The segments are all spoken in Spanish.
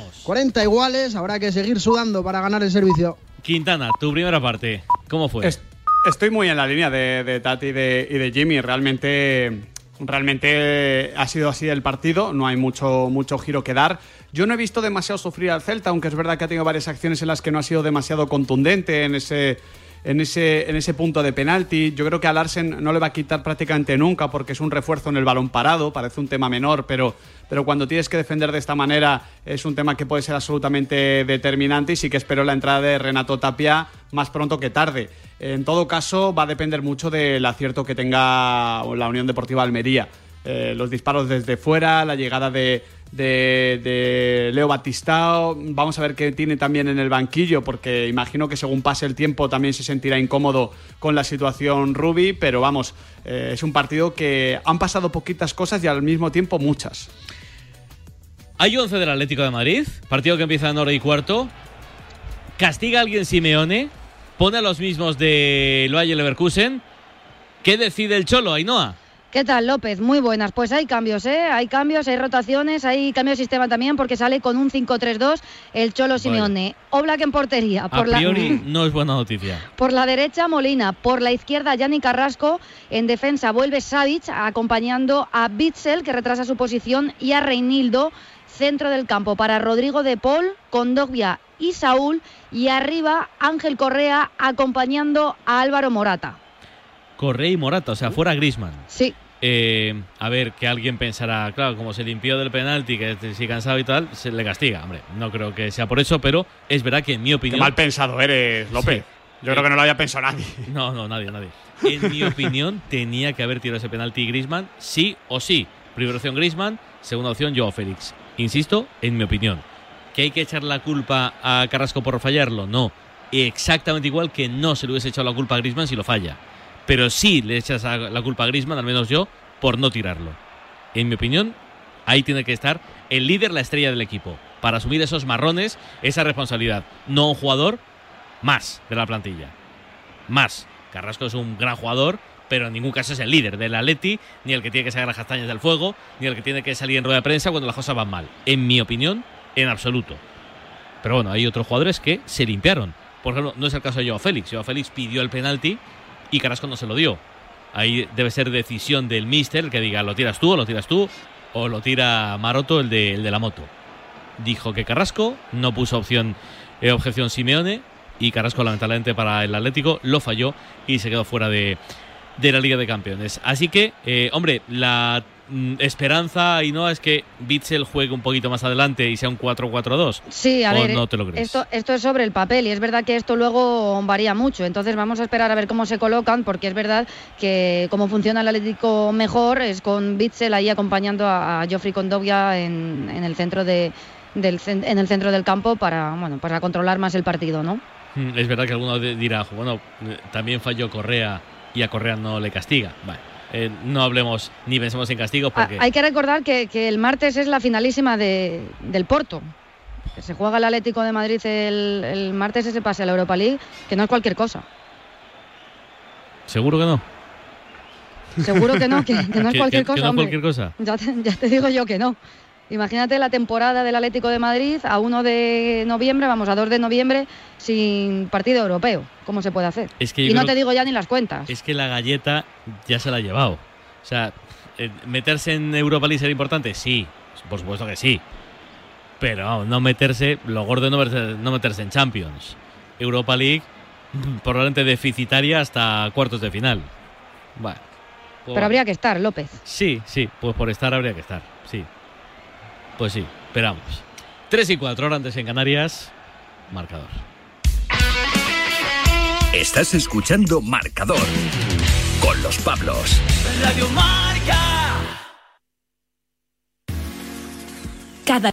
Vamos. 40 iguales, habrá que seguir sudando para ganar el servicio. Quintana, tu primera parte, ¿cómo fue? Es- estoy muy en la línea de, de Tati y de, y de Jimmy. Realmente, realmente ha sido así el partido. No hay mucho, mucho giro que dar. Yo no he visto demasiado sufrir al Celta, aunque es verdad que ha tenido varias acciones en las que no ha sido demasiado contundente en ese, en ese, en ese punto de penalti. Yo creo que a Larsen no le va a quitar prácticamente nunca porque es un refuerzo en el balón parado. Parece un tema menor, pero, pero cuando tienes que defender de esta manera es un tema que puede ser absolutamente determinante y sí que espero la entrada de Renato Tapia más pronto que tarde. En todo caso, va a depender mucho del acierto que tenga la Unión Deportiva Almería. Eh, los disparos desde fuera, la llegada de, de- Leo Batistao. Vamos a ver qué tiene también en el banquillo, porque imagino que según pase el tiempo también se sentirá incómodo con la situación Rubi. Pero vamos, eh, es un partido que han pasado poquitas cosas y al mismo tiempo muchas. Hay 11 del Atlético de Madrid, partido que empieza en hora y cuarto. Castiga a alguien Simeone, pone a los mismos de Loaye Leverkusen. ¿Qué decide el Cholo, Ainhoa? ¿Qué tal, López? Muy buenas. Pues hay cambios, ¿eh? Hay cambios, hay rotaciones, hay cambio de sistema también porque sale con un 5-3-2 el Cholo Simeone. Oblak en portería. A Por la, priori no es buena noticia. por la derecha, Molina. Por la izquierda, Yanni Carrasco. En defensa vuelve Savic acompañando a Bitzel, que retrasa su posición, y a Reinildo, centro del campo. Para Rodrigo de Paul, Condogbia y Saúl. Y arriba, Ángel Correa acompañando a Álvaro Morata. Correa y Morata, o sea, fuera Grisman. Sí. Eh, a ver, que alguien pensará, claro, como se limpió del penalti, que si cansado y tal, se le castiga. Hombre, no creo que sea por eso, pero es verdad que en mi Qué opinión. mal pensado eres, López. Yo creo que no lo había pensado nadie. No, no, nadie, nadie. En mi opinión, tenía que haber tirado ese penalti Grisman, sí o sí. Primera opción Grisman, segunda opción Joao Félix. Insisto, en mi opinión. ¿Que hay que echar la culpa a Carrasco por fallarlo? No. Exactamente igual que no se le hubiese echado la culpa a Grisman si lo falla. Pero sí le echas la culpa a Grisman, al menos yo, por no tirarlo. En mi opinión, ahí tiene que estar el líder, la estrella del equipo, para asumir esos marrones, esa responsabilidad. No un jugador más de la plantilla. Más. Carrasco es un gran jugador, pero en ningún caso es el líder del Atleti, ni el que tiene que sacar las castañas del fuego, ni el que tiene que salir en rueda de prensa cuando las cosas van mal. En mi opinión, en absoluto. Pero bueno, hay otros jugadores que se limpiaron. Por ejemplo, no es el caso de Joao Félix. Joao Félix pidió el penalti y Carrasco no se lo dio. Ahí debe ser decisión del míster el que diga, lo tiras tú o lo tiras tú, o lo tira Maroto, el de, el de la moto. Dijo que Carrasco no puso opción, eh, objeción Simeone y Carrasco lamentablemente para el Atlético lo falló y se quedó fuera de, la Liga de Campeones. Así que, eh, hombre, la esperanza y no es que Bitzel juegue un poquito más adelante y sea un 4-4-2. Sí, a ¿O ver, no te lo crees? Esto, esto es sobre el papel y es verdad que esto luego varía mucho. Entonces vamos a esperar a ver cómo se colocan porque es verdad que como funciona el Atlético mejor es con Bitzel ahí acompañando a, a Geoffrey Condovia en, en el centro de, del, en el centro del campo para, bueno, para controlar más el partido, ¿no? Mm, Es verdad que alguno dirá, bueno, eh, también falló Correa y a Correa no le castiga. Vale, eh, no hablemos ni pensemos en castigos Ah, porque... Hay que recordar que, que el martes es la finalísima de, del Porto. Que se juega el Atlético de Madrid el, el martes ese pase a la Europa League, que no es cualquier cosa. ¿Seguro que no? Seguro que no, que, que no es ¿Que- cualquier cosa. no es hombre. cualquier cosa? Ya te, ya te digo yo que no. Imagínate la temporada del Atlético de Madrid a 1 de noviembre, vamos, a 2 de noviembre, sin partido europeo. ¿Cómo se puede hacer? Es que yo y no te digo ya ni las cuentas. Es que la galleta ya se la ha llevado. O sea, eh, ¿meterse en Europa League será importante? Sí, por supuesto que sí. Pero no meterse, lo gordo es no meterse, no meterse en Champions. Europa League, probablemente deficitaria hasta cuartos de final. Bueno, pues Pero habría que estar, López. Sí, sí, pues por estar habría que estar, sí. Pues sí, esperamos. 3 y 4 horas antes en Canarias, marcador. Estás escuchando Marcador con los Pablos. Radio Marca. Cada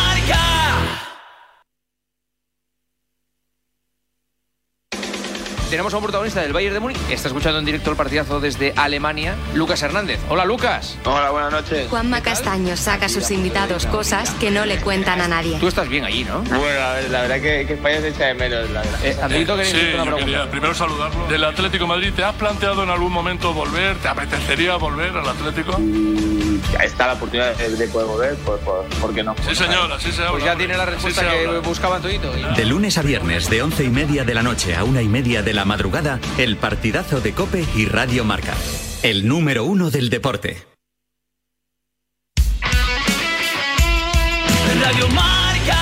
Tenemos a un protagonista del Bayern de Múnich. Está escuchando en directo el partidazo desde Alemania, Lucas Hernández. Hola, Lucas. Hola, buenas noches. Juanma Castaño saca a sus invitados cosas que no le cuentan a nadie. Tú estás bien allí, ¿no? Bueno, a ver, la verdad que, que España se echa de menos, la verdad. Eh, Andrito, ¿queréis Sí, una yo quería primero saludarlo. Del Atlético de Madrid, ¿te has planteado en algún momento volver? ¿Te apetecería volver al Atlético? Está la oportunidad de, de poder volver, pues, pues, ¿por qué no? Sí, señor, así se habla. Pues ya tiene la respuesta Sí que buscaban todito. De lunes a viernes de once y media de la noche a una y media de la madrugada, el partidazo de Cope y Radio Marca. El número uno del deporte. Radio Marca.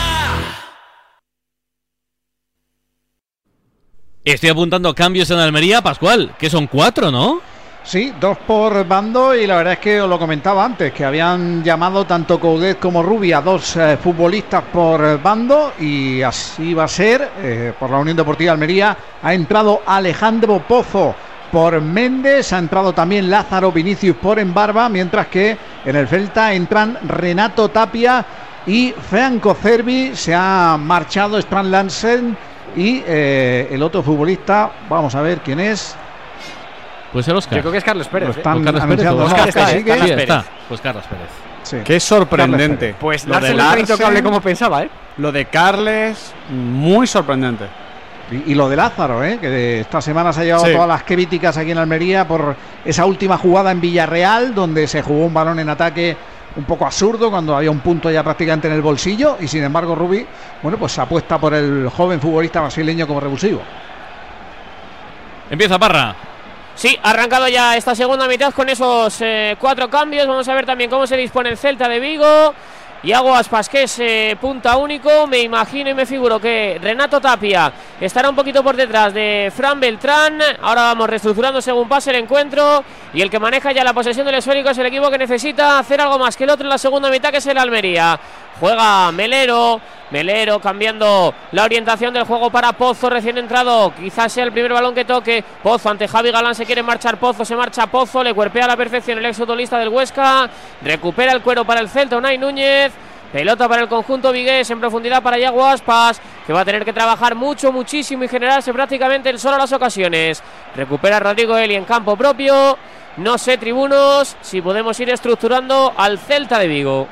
Estoy apuntando cambios en Almería, Pascual, que son cuatro, ¿no? Sí, dos por bando y la verdad es que os lo comentaba antes, que habían llamado tanto Coudet como Rubia, dos eh, futbolistas por bando y así va a ser. eh, por la Unión Deportiva Almería ha entrado Alejandro Pozo por Méndez, ha entrado también Lázaro Vinicius por Embarba, mientras que en el Celta entran Renato Tapia y Franco Cervi, se ha marchado Strand Lansen y eh, el otro futbolista, vamos a ver quién es. Pues el Oscar. Yo creo que es Carlos Pérez. Lo ¿eh? están Pues Carlos Pérez. Oscar Está, Pérez. Sí, está. Pues Carlos Pérez. Sí. Qué sorprendente. Pues Lo de Larsen no ha tenido Larsen- cable como pensaba, ¿eh? Lo de Carles, muy sorprendente. Y, y lo de Lázaro, ¿eh? que esta semana se ha llevado Sí. todas las críticas aquí en Almería por esa última jugada en Villarreal, donde se jugó un balón en ataque un poco absurdo, cuando había un punto ya prácticamente en el bolsillo, y sin embargo Rubi, bueno, pues apuesta por el joven futbolista brasileño como revulsivo. Empieza Parra. Sí, arrancado ya esta segunda mitad con esos eh, cuatro cambios. Vamos a ver también cómo se dispone el Celta de Vigo. Iago Aspas, que es eh, punta único. Me imagino y me figuro que Renato Tapia estará un poquito por detrás de Fran Beltrán. Ahora vamos reestructurando según pase el encuentro. Y el que maneja ya la posesión del esférico es el equipo que necesita hacer algo más que el otro en la segunda mitad, que es el Almería. Juega Melero. Melero cambiando la orientación del juego para Pozo, recién entrado. Quizás sea el primer balón que toque. Pozo ante Javi Galán se quiere marchar. Pozo se marcha Pozo, le cuerpea a la perfección el ex futbolista del Huesca. Recupera el cuero para el Celta, Unai Núñez. Pelota para el conjunto vigués en profundidad para Iago Aspas, que va a tener que trabajar mucho, muchísimo y generarse prácticamente el solo a las ocasiones. Recupera Rodrigo Eli en campo propio. No sé, tribunos, si podemos ir estructurando al Celta de Vigo.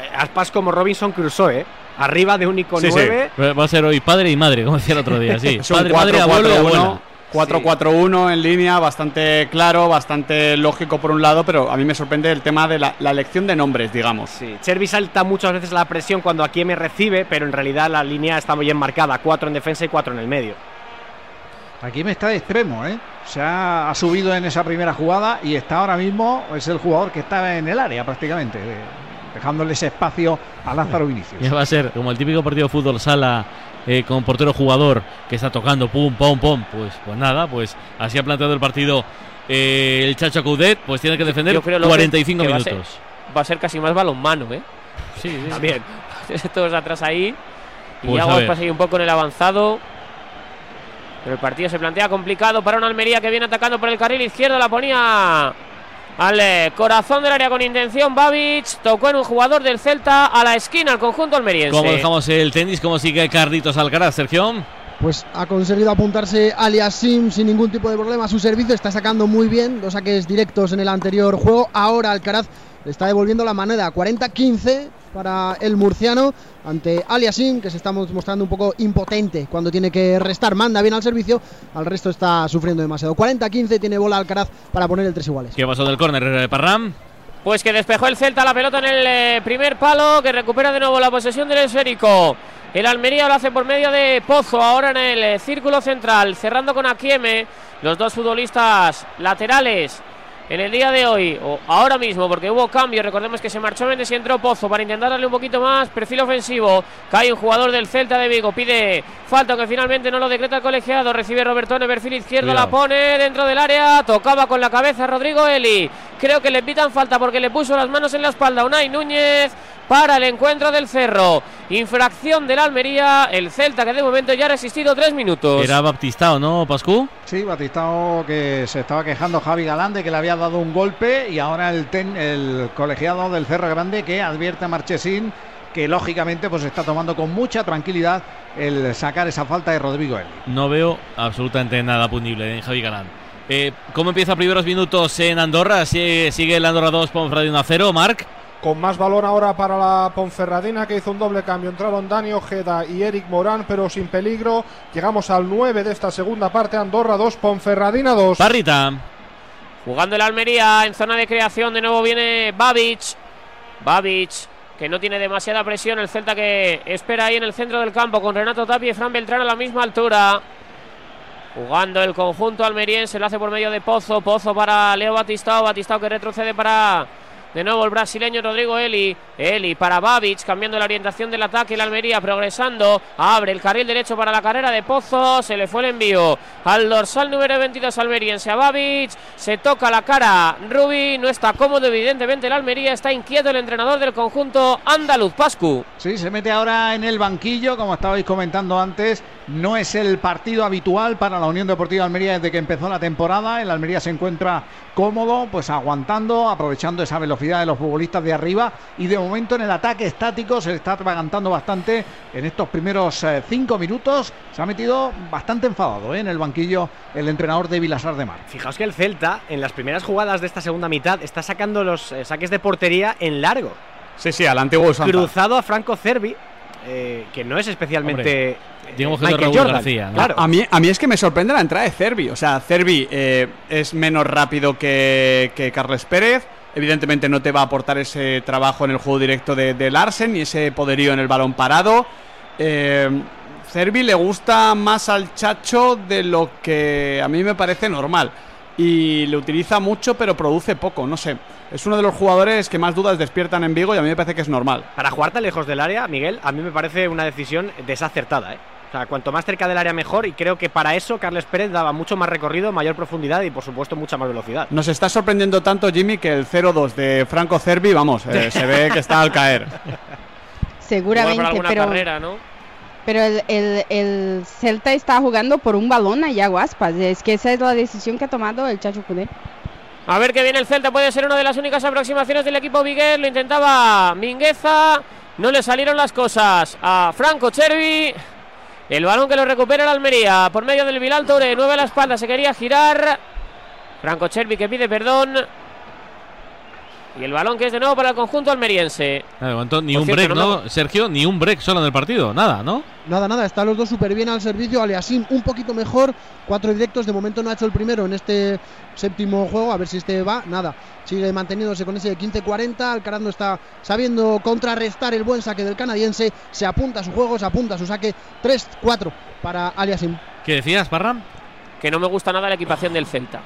Eh, Aspas como Robinson Crusoe, ¿eh? Arriba de un icono Sí, sí. 9. Va a ser hoy padre y madre, como decía el otro día. Sí, padre, madre, abuelo abuela. 4-4-1 en línea, bastante claro, bastante lógico por un lado, pero a mí me sorprende el tema de la, la elección de nombres, digamos. Sí, Chervi salta muchas veces la presión cuando aquí me recibe, pero en realidad la línea está muy bien marcada, cuatro en defensa y cuatro en el medio. Aquí me está de extremo, ¿eh? Se ha, ha subido en esa primera jugada y está ahora mismo, es el jugador que está en el área prácticamente, dejándole ese espacio a Lázaro Vinicius. Ya va a ser como el típico partido de fútbol sala eh, con portero jugador que está tocando pum, pum, pum. Pues, pues nada, pues así ha planteado el partido eh, el Chacho Coudet, pues tiene que defender Yo creo, López, 45 que va a minutos. ser- Va a ser casi más balonmano, ¿eh? Sí, sí, También. Todos atrás ahí. Y Pues Iago a ver. Aspas ahí un poco en el avanzado. Pero el partido se plantea complicado para una Almería que viene atacando por el carril izquierdo. La ponía al eh, corazón del área con intención. Babic tocó en un jugador del Celta a la esquina, al conjunto almeriense. ¿Cómo dejamos el tenis? ¿Cómo sigue Carlitos Alcaraz, Sergio? pues ha conseguido apuntarse Aliasim sin ningún tipo de problema a su servicio. Está sacando muy bien dos saques directos en el anterior juego. Ahora Alcaraz le está devolviendo la moneda. 40-15 para el murciano ante Aliasim, que se está mostrando un poco impotente cuando tiene que restar. Manda bien al servicio, al resto está sufriendo demasiado. 40-15 tiene bola Alcaraz para poner el tres iguales. ¿Qué pasó del córner, eh, Parram? Pues que despejó el Celta la pelota en el eh, primer palo, que recupera de nuevo la posesión del esférico. El Almería lo hace por medio de Pozo, ahora en el eh, círculo central, cerrando con Akieme. Los dos futbolistas laterales en el día de hoy, o ahora mismo, porque hubo cambio. Recordemos que se marchó Méndez y entró Pozo para intentar darle un poquito más perfil ofensivo. Cae un jugador del Celta de Vigo, pide falta que finalmente no lo decreta el colegiado. Recibe Robertone, perfil izquierdo, la pone dentro del área. Tocaba con la cabeza Rodrigo Eli. Creo que le pitan falta porque le puso las manos en la espalda Unai Núñez para el encuentro del Cerro. Infracción del Almería, el Celta que de momento ya ha resistido tres minutos. Era Baptistao, ¿no, Pascu? Sí, Batistao que se estaba quejando Javi Galán de que le había dado un golpe y ahora el, el colegiado del Cerro Grande que advierte a Marchesín que lógicamente pues está tomando con mucha tranquilidad el sacar esa falta de Rodrigo Eli. No veo absolutamente nada punible en Javi Galán. Eh, ¿Cómo empieza primeros minutos en Andorra? ¿Sigue el Andorra 2, Ponferradina 0, Marc? Con más balón ahora para la Ponferradina que hizo un doble cambio. Entraron Dani Ojeda y Eric Morán, pero sin peligro. Llegamos al 9 de esta segunda parte. Andorra 2, Ponferradina 2. Barrita. Jugando el Almería en zona de creación. De nuevo viene Babic. Babic que no tiene demasiada presión. El Celta que espera ahí en el centro del campo con Renato Tapia y Fran Beltrán a la misma altura. Jugando el conjunto almeriense, lo hace por medio de Pozo. Pozo para Leo Batistao. Batistao que retrocede para de nuevo el brasileño Rodrigo Eli. Eli para Babic, cambiando la orientación del ataque. El Almería progresando. Abre el carril derecho para la carrera de Pozo. Se le fue el envío al dorsal número 22 almeriense a Babic. Se toca la cara Rubi. No está cómodo, evidentemente, el Almería. Está inquieto el entrenador del conjunto andaluz, Pascu. Sí, se mete ahora en el banquillo, como estabais comentando antes. No es el partido habitual para la Unión Deportiva Almería desde que empezó la temporada. El Almería se encuentra cómodo, pues aguantando, aprovechando esa velocidad de los futbolistas de arriba. Y de momento en el ataque estático se le está atragantando bastante en estos primeros eh, cinco minutos. Se ha metido bastante enfadado ¿eh? en el banquillo el entrenador de Vilasar de Mar. Fijaos que el Celta, en las primeras jugadas de esta segunda mitad, está sacando los eh, saques de portería en largo. Sí, sí, al antiguo Santa. Cruzado a Franco Cervi, eh, que no es especialmente. Digamos que Michael Jordan. García, ¿no? Claro. A mí, a mí es que me sorprende la entrada de Cervi. O sea, Cervi eh, es menos rápido que, que Carles Pérez. Evidentemente no te va a aportar ese trabajo en el juego directo de, de Larsen y ese poderío en el balón parado. Eh, Cervi le gusta más al Chacho de lo que a mí me parece normal. Y le utiliza mucho pero produce poco, no sé. Es uno de los jugadores que más dudas despiertan en Vigo y a mí me parece que es normal. Para jugar tan lejos del área, Miguel, a mí me parece una decisión desacertada, ¿eh? O sea, cuanto más cerca del área mejor y creo que para eso Carles Pérez daba mucho más recorrido, mayor profundidad y por supuesto mucha más velocidad. Nos está sorprendiendo tanto, Jimmy, que el 0-2 de Franco Cervi, vamos, eh, se ve que está al caer. Seguramente, alguna pero, carrera, ¿no? pero el, el- el Celta está jugando por un balón allá Guaspas. Es que esa es la decisión que ha tomado el Chacho Cudé. A ver que viene el Celta, puede ser una de las únicas aproximaciones del equipo Viguer. Lo intentaba Mingueza, no le salieron las cosas a Franco Chervi. El balón que lo recupera el Almería por medio del Bilal Toure, nueve a la espalda, se quería girar. Franco Chervi que pide perdón. Y el balón que es de nuevo para el conjunto almeriense. De momento ni Por un cierto, break, no ¿no? Sergio, ni un break solo en el partido, nada, ¿no? Nada, nada, están los dos súper bien al servicio. Aliasim un poquito mejor, cuatro directos. De momento no ha hecho el primero en este séptimo juego. A ver si este va. Nada, sigue manteniéndose con ese 15-40. Alcaraz no está sabiendo contrarrestar el buen saque del canadiense. Se apunta a su juego, se apunta a su saque 3-4 para Aliasim. ¿Qué decías, Parram? Que no me gusta nada la equipación del Celta.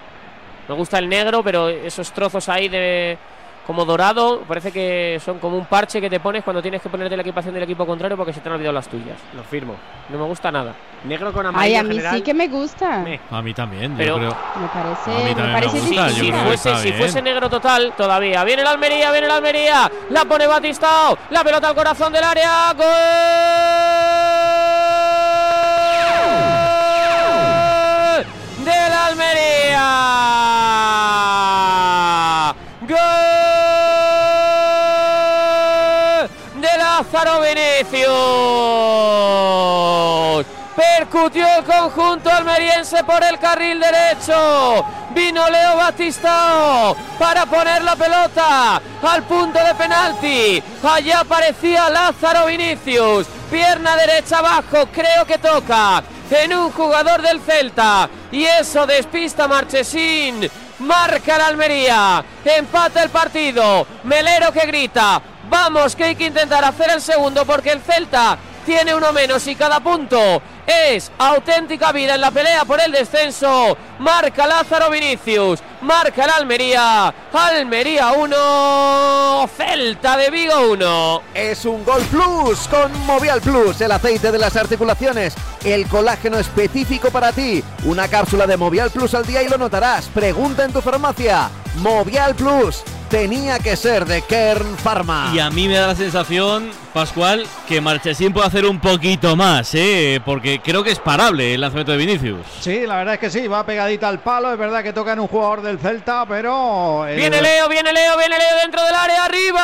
Me gusta el negro, pero esos trozos ahí de como dorado, parece que son como un parche que te pones cuando tienes que ponerte la equipación del equipo contrario porque se te han olvidado las tuyas. Lo firmo. No me gusta nada. Negro con Ay, amarillo a en mí general. sí que me gusta. A mí también, Pero- yo creo. Me parece, A mí me también me parece gusta, si fuese, si fuese negro total, todavía. Viene el Almería, viene el Almería. La pone Batistao. La pelota al corazón del área. ¡Gol! Del Almería. Lázaro Vinicius. Percutió conjunto almeriense por el carril derecho. Vino Leo Batistao para poner la pelota al punto de penalti. Allá aparecía Lázaro Vinicius. Pierna derecha abajo, creo que toca en un jugador del Celta. Y eso despista Marchesín. Marca la Almería. Empata el partido. Melero que grita. Vamos, que hay que intentar hacer el segundo porque el Celta tiene uno menos y cada punto es auténtica vida en la pelea por el descenso. Marca Lázaro Vinicius, marca el Almería. Almería 1, Celta de Vigo 1. Es un Gol Plus con Movial Plus, el aceite de las articulaciones, el colágeno específico para ti. Una cápsula de Movial Plus al día y lo notarás. Pregunta en tu farmacia. Movial Plus tenía que ser de Kern Pharma. Y a mí me da la sensación, Pascual, que Marchesín puede hacer un poquito más, ¿eh? porque creo que es parable el lanzamiento de Vinicius. Sí, la verdad es que sí, va pegadita al palo. Es verdad que toca en un jugador del Celta, pero. el- Viene Leo, viene Leo, viene Leo dentro del área arriba.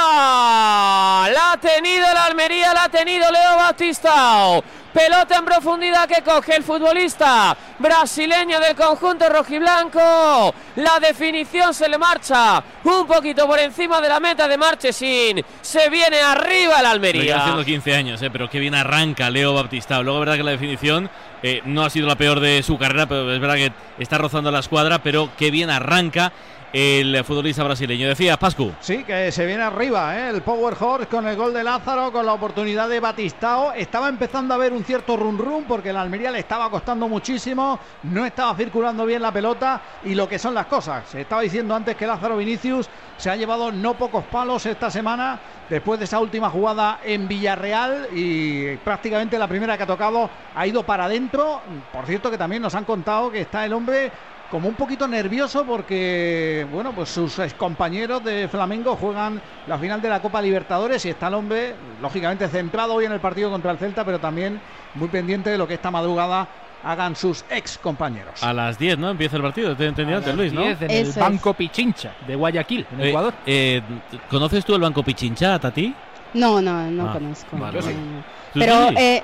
La ha tenido la Almería, la ha tenido Leo Batistao. Pelota en profundidad que coge el futbolista brasileño del conjunto rojiblanco. La definición se le marcha un poquito por encima de la meta de Marchesín. Se viene arriba el Almería. haciendo 15 años, ¿eh? pero qué bien arranca Leo Baptista. Luego, verdad que la definición eh, no ha sido la peor de su carrera, pero es verdad que está rozando la escuadra, pero qué bien arranca el futbolista brasileño. Decía Pascu. Sí, que se viene arriba, ¿eh? el Power Horse con el gol de Lázaro, con la oportunidad de Batistao. Estaba empezando a ver un cierto run run porque la Almería le estaba costando muchísimo, no estaba circulando bien la pelota y lo que son las cosas. Se estaba diciendo antes que Lázaro Vinicius se ha llevado no pocos palos esta semana después de esa última jugada en Villarreal y prácticamente la primera que ha tocado ha ido para adentro. Por cierto que también nos han contado que está el hombre como un poquito nervioso porque, bueno, pues sus compañeros de Flamengo juegan la final de la Copa Libertadores y está el hombre, lógicamente, centrado hoy en el partido contra el Celta, pero también muy pendiente de lo que esta madrugada hagan sus ex compañeros. A las 10, ¿no? Empieza el partido, te he entendido antes, Luis, ¿no? 10 en el Banco Pichincha de Guayaquil, en Eh, Ecuador. eh, ¿Conoces tú el Banco Pichincha, Tati? No, no, no Ah, conozco. vale, No, vale. no. ¿Tú Pero sí? eh,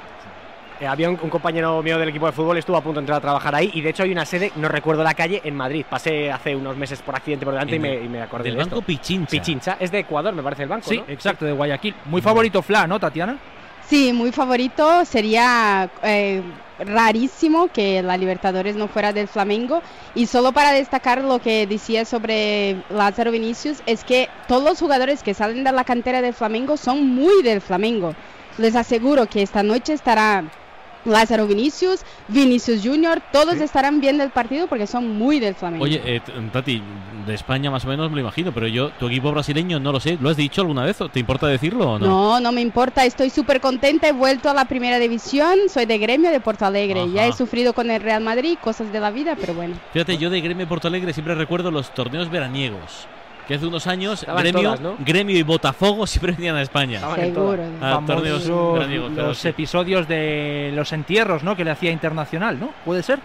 Eh, había un, un compañero mío del equipo de fútbol, estuvo a punto de entrar a trabajar ahí y de hecho hay una sede, no recuerdo la calle, en Madrid. Pasé hace unos meses por accidente por delante y me, el- y me acordé del de Banco esto. Pichincha. Pichincha, es de Ecuador, me parece el banco, Sí, ¿no? exacto, de Guayaquil. Muy favorito Fla, ¿no, Tatiana? sí, muy favorito. Sería eh, rarísimo que la Libertadores no fuera del Flamengo. Y solo para destacar lo que decía sobre Lázaro Vinicius, es que todos los jugadores que salen de la cantera del Flamengo son muy del Flamengo. Les aseguro que esta noche estará Lázaro Vinicius, Vinicius Junior, todos estarán bien del partido porque son muy del Flamengo. Oye, eh, Tati, de España más o menos me lo imagino, pero yo, tu equipo brasileño no lo sé. ¿Lo has dicho alguna vez? ¿Te importa decirlo o no? No, no me importa, estoy súper contenta, he vuelto a la primera división, soy de gremio de Porto Alegre, ya he Ajá. sufrido con el Real Madrid, cosas de la vida, pero bueno. Fíjate, yo de Gremio Porto Alegre siempre recuerdo los torneos veraniegos. Que hace unos años Gremio, todas, ¿no? Gremio y Botafogo siempre venían a España. Seguro. A torneos veraniegos, pero los sí. episodios de los entierros, ¿no? Que le hacía internacional, ¿no? ¿Puede ser?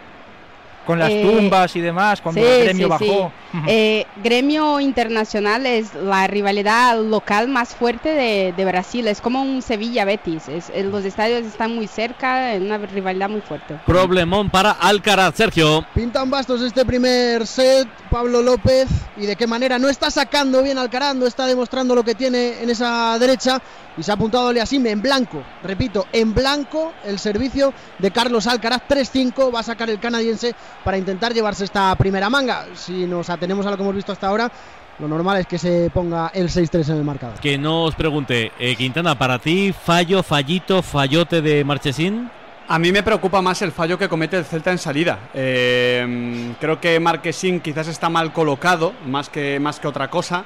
Con las Eh, tumbas y demás, cuando Sí, el gremio sí, bajó. sí. Eh, gremio internacional es la rivalidad local más fuerte de, de Brasil, es como un Sevilla-Betis, es- los estadios están muy cerca, es una rivalidad muy fuerte. Problemón para Alcaraz, Sergio. Pintan bastos este primer set, Pablo López, y de qué manera no está sacando bien Alcaraz, no está demostrando lo que tiene en esa derecha, y se ha apuntado Aliasim en blanco, repito, en blanco el servicio de Carlos Alcaraz 3-5, va a sacar el canadiense para intentar llevarse esta primera manga. Si nos atenemos a lo que hemos visto hasta ahora, lo normal es que se ponga el 6-3 en el marcador. Que no os pregunte, eh, Quintana, para ti, fallo, fallito, fallote de Marchesín. A mí me preocupa más el fallo que comete el Celta en salida. Eh, creo que Marquesín quizás está mal colocado, más que, más que otra cosa,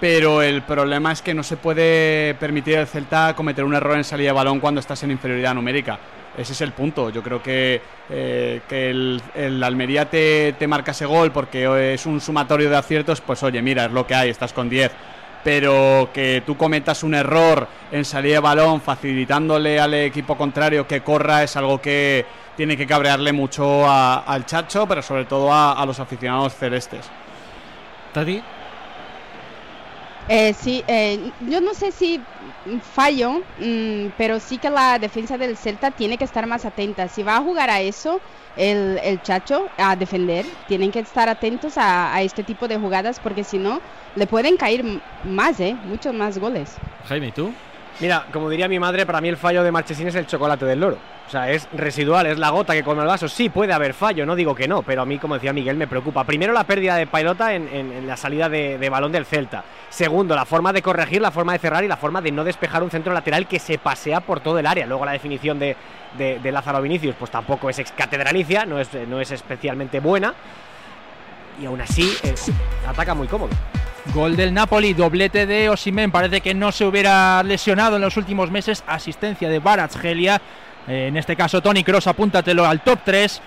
pero el problema es que no se puede permitir al Celta cometer un error en salida de balón cuando estás en inferioridad numérica. Ese es el punto. Yo creo que, eh, que el, el Almería te, te marca ese gol porque es un sumatorio de aciertos, pues oye, mira, es lo que hay, estás con 10 pero que tú cometas un error en salida de balón facilitándole al equipo contrario que corra es algo que tiene que cabrearle mucho a- al Chacho, pero sobre todo a, a los aficionados celestes. Tati. Eh, sí, eh, yo no sé si fallo, mm, pero sí que la defensa del Celta tiene que estar más atenta. Si va a jugar a eso, el, el Chacho, a defender, tienen que estar atentos a, a este tipo de jugadas porque si no, le pueden caer más, ¿eh? Muchos más goles. Jaime, ¿y tú? Mira, como diría mi madre, para mí el fallo de Marchesín es el chocolate del loro. O sea, es residual, es la gota que come el vaso. Sí, puede haber fallo, no digo que no, pero a mí, como decía Miguel, me preocupa. Primero, la pérdida de pelota en, la salida de, balón del Celta. Segundo, la forma de corregir, la forma de cerrar y la forma de no despejar un centro lateral que se pasea por todo el área. Luego, la definición de, Lázaro Vinicius, pues tampoco es ex catedralicia, no es, no es especialmente buena. Y aún así, eh, ataca muy cómodo. Gol del Napoli, doblete de Osimen. Parece que no se hubiera lesionado en los últimos meses. Asistencia de Baratsgelia. Eh, en este caso, Tony Cross, apúntatelo al top 3.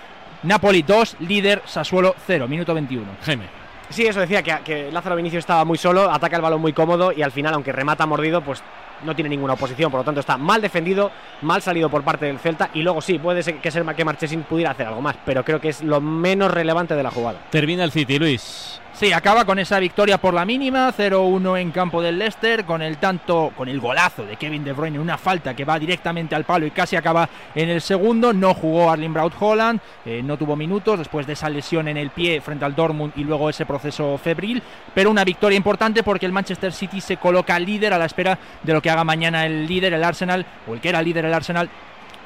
Napoli 2, líder Sassuolo 0, minuto 21. Jaime. Sí, eso decía que, que Lázaro Vinicius estaba muy solo, ataca el balón muy cómodo y al final, aunque remata mordido, pues no tiene ninguna oposición. Por lo tanto, está mal defendido, mal salido por parte del Celta. Y luego sí, puede ser que, ser que Marchesín pudiera hacer algo más, pero creo que es lo menos relevante de la jugada. Termina el City, Luis. Sí, acaba con esa victoria por la mínima, 0-1 en campo del Leicester, con el tanto, con el golazo de Kevin De Bruyne, una falta que va directamente al palo y casi acaba en el segundo. No jugó Arling Braut Holland, eh, no tuvo minutos después de esa lesión en el pie frente al Dortmund y luego ese proceso febril, pero una victoria importante porque el Manchester City se coloca líder a la espera de lo que haga mañana el líder, el Arsenal, o el que era líder, el Arsenal,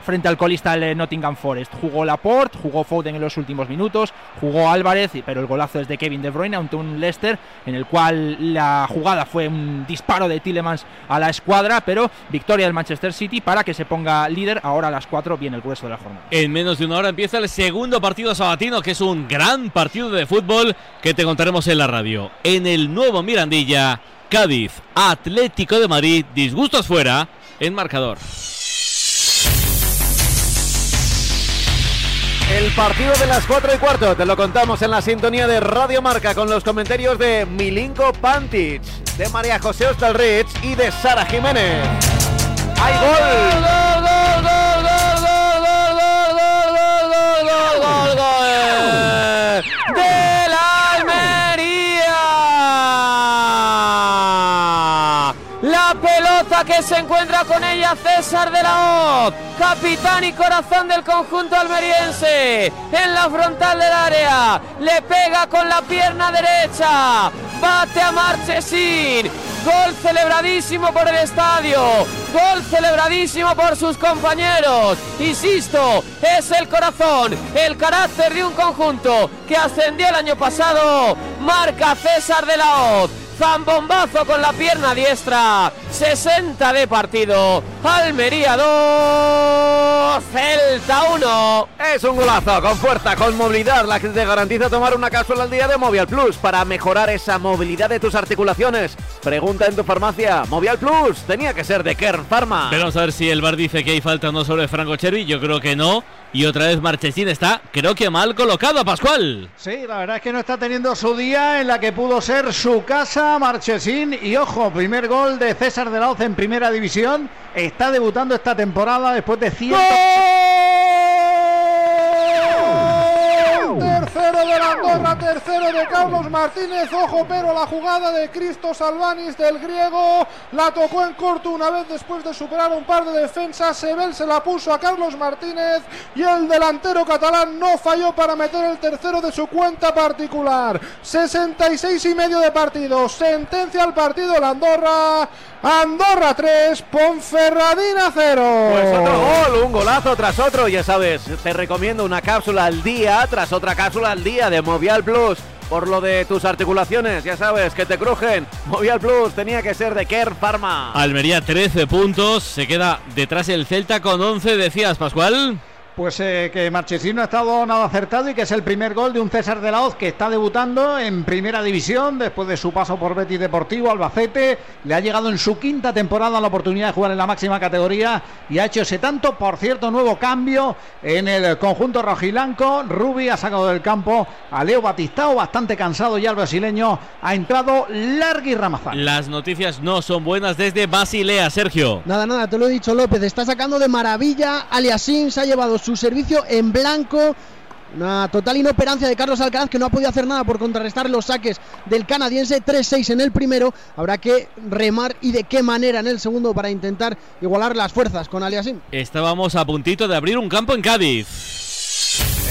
frente al colista el Nottingham Forest. Jugó Laporte, jugó Foden en los últimos minutos, jugó Álvarez, pero el golazo es de Kevin De Bruyne ante un Leicester en el cual la jugada fue un disparo de Tillemans a la escuadra, pero victoria del Manchester City para que se ponga líder. Ahora a las 4 viene el grueso de la jornada. En menos de una hora empieza el segundo partido sabatino, que es un gran partido de fútbol que te contaremos en la radio. En el nuevo Mirandilla, Cádiz, Atlético de Madrid, disgustos fuera, en marcador. El partido de las 4 y cuarto te lo contamos en la sintonía de Radio Marca con los comentarios de Milinko Pantic, de María José Ostalrich y de Sara Jiménez. ¡Hay gol! Que se encuentra con ella César de la Hoz, capitán y corazón del conjunto almeriense, en la frontal del área, le pega con la pierna derecha, bate a Marchesín, gol celebradísimo por el estadio, gol celebradísimo por sus compañeros, insisto, es el corazón, el carácter de un conjunto que ascendió el año pasado, marca César de la Hoz. Zambombazo con la pierna diestra. 60 de partido. Almería 2. Celta 1. Es un golazo, con fuerza, con movilidad, la que te garantiza tomar una cápsula al día de Movial Plus para mejorar esa movilidad de tus articulaciones. Pregunta en tu farmacia. Movial Plus tenía que ser de Kern Pharma. Pero vamos a ver si el bar dice que hay falta no sobre Franco Chervi. Yo creo que no. Y otra vez Marchesín está, creo que mal colocado, Pascual. Sí, la verdad es que no está teniendo su día en la que pudo ser su casa, Marchesín. Y ojo, primer gol de César de la Hoz en primera división. Está debutando esta temporada después de 100. Tercero de la Andorra, tercero de Carlos Martínez. Ojo, pero la jugada de Cristo Salvanis del griego la tocó en corto una vez después de superar un par de defensas. Sebel se la puso a Carlos Martínez y el delantero catalán no falló para meter el tercero de su cuenta particular. 66 y medio de partido. Sentencia al partido la Andorra. Andorra 3, Ponferradina 0. Pues otro gol, un golazo tras otro, ya sabes, te recomiendo una cápsula al día tras otra cápsula al día de Movial Plus. Por lo de tus articulaciones, ya sabes, que te crujen. Movial Plus tenía que ser de Kern Pharma. Almería 13 puntos, se queda detrás el Celta con 11, decías Pascual. Pues eh, que Marchesín no ha estado nada acertado y que es el primer gol de un César de la Hoz que está debutando en primera división después de su paso por Betis Deportivo, Albacete. Le ha llegado en su quinta temporada la oportunidad de jugar en la máxima categoría y ha hecho ese tanto. Por cierto, nuevo cambio en el conjunto rojilanco. Rubi ha sacado del campo a Leo Batistao, bastante cansado ya el brasileño. Ha entrado Largui Ramazán. Las noticias no son buenas desde Basilea, Sergio. Nada, nada, te lo he dicho López, está sacando de maravilla Aliasín, se ha llevado su servicio en blanco Una total inoperancia de Carlos Alcaraz que no ha podido hacer nada por contrarrestar los saques del canadiense. 3-6 en el primero. Habrá que remar y de qué manera en el segundo para intentar igualar las fuerzas con Aliasim. Estábamos a puntito de abrir un campo en Cádiz.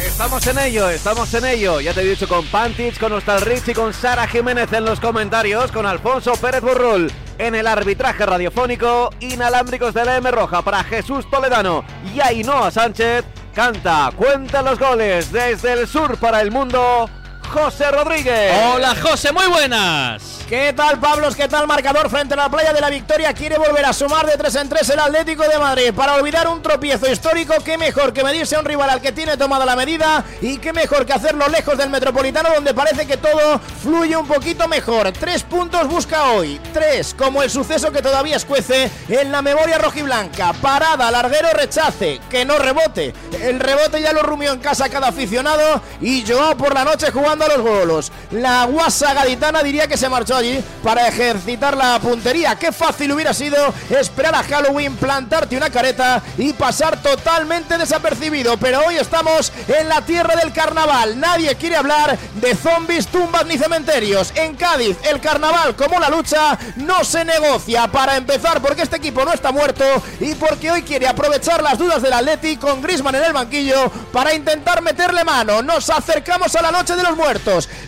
Estamos en ello, estamos en ello. Ya te he dicho con Pantich, con Rich y con Sara Jiménez en los comentarios, con Alfonso Pérez Burrul en el arbitraje radiofónico, inalámbricos de la M Roja para Jesús Toledano y Ainhoa Sánchez. Canta, cuenta los goles desde el sur para el mundo. José Rodríguez. Hola José, muy buenas. ¿Qué tal, Pablos? ¿Qué tal, marcador frente a la playa de la Victoria? Quiere volver a sumar de 3 en 3 el Atlético de Madrid para olvidar un tropiezo histórico. Qué mejor que medirse a un rival al que tiene tomada la medida y qué mejor que hacerlo lejos del Metropolitano, donde parece que todo fluye un poquito mejor. Tres puntos busca hoy. Tres, como el suceso que todavía escuece en la memoria rojiblanca. Parada, larguero, rechace. Que no rebote. El rebote ya lo rumió en casa cada aficionado y Joao por la noche jugando a los golos. La guasa gaditana diría que se marchó allí para ejercitar la puntería. Qué fácil hubiera sido esperar a Halloween, plantarte una careta y pasar totalmente desapercibido. Pero hoy estamos en la tierra del carnaval. Nadie quiere hablar de zombies, tumbas ni cementerios. En Cádiz, el carnaval, como la lucha, no se negocia. Para empezar, porque este equipo no está muerto y porque hoy quiere aprovechar las dudas del Atleti con Grisman en el banquillo para intentar meterle mano. Nos acercamos a la noche de los muertos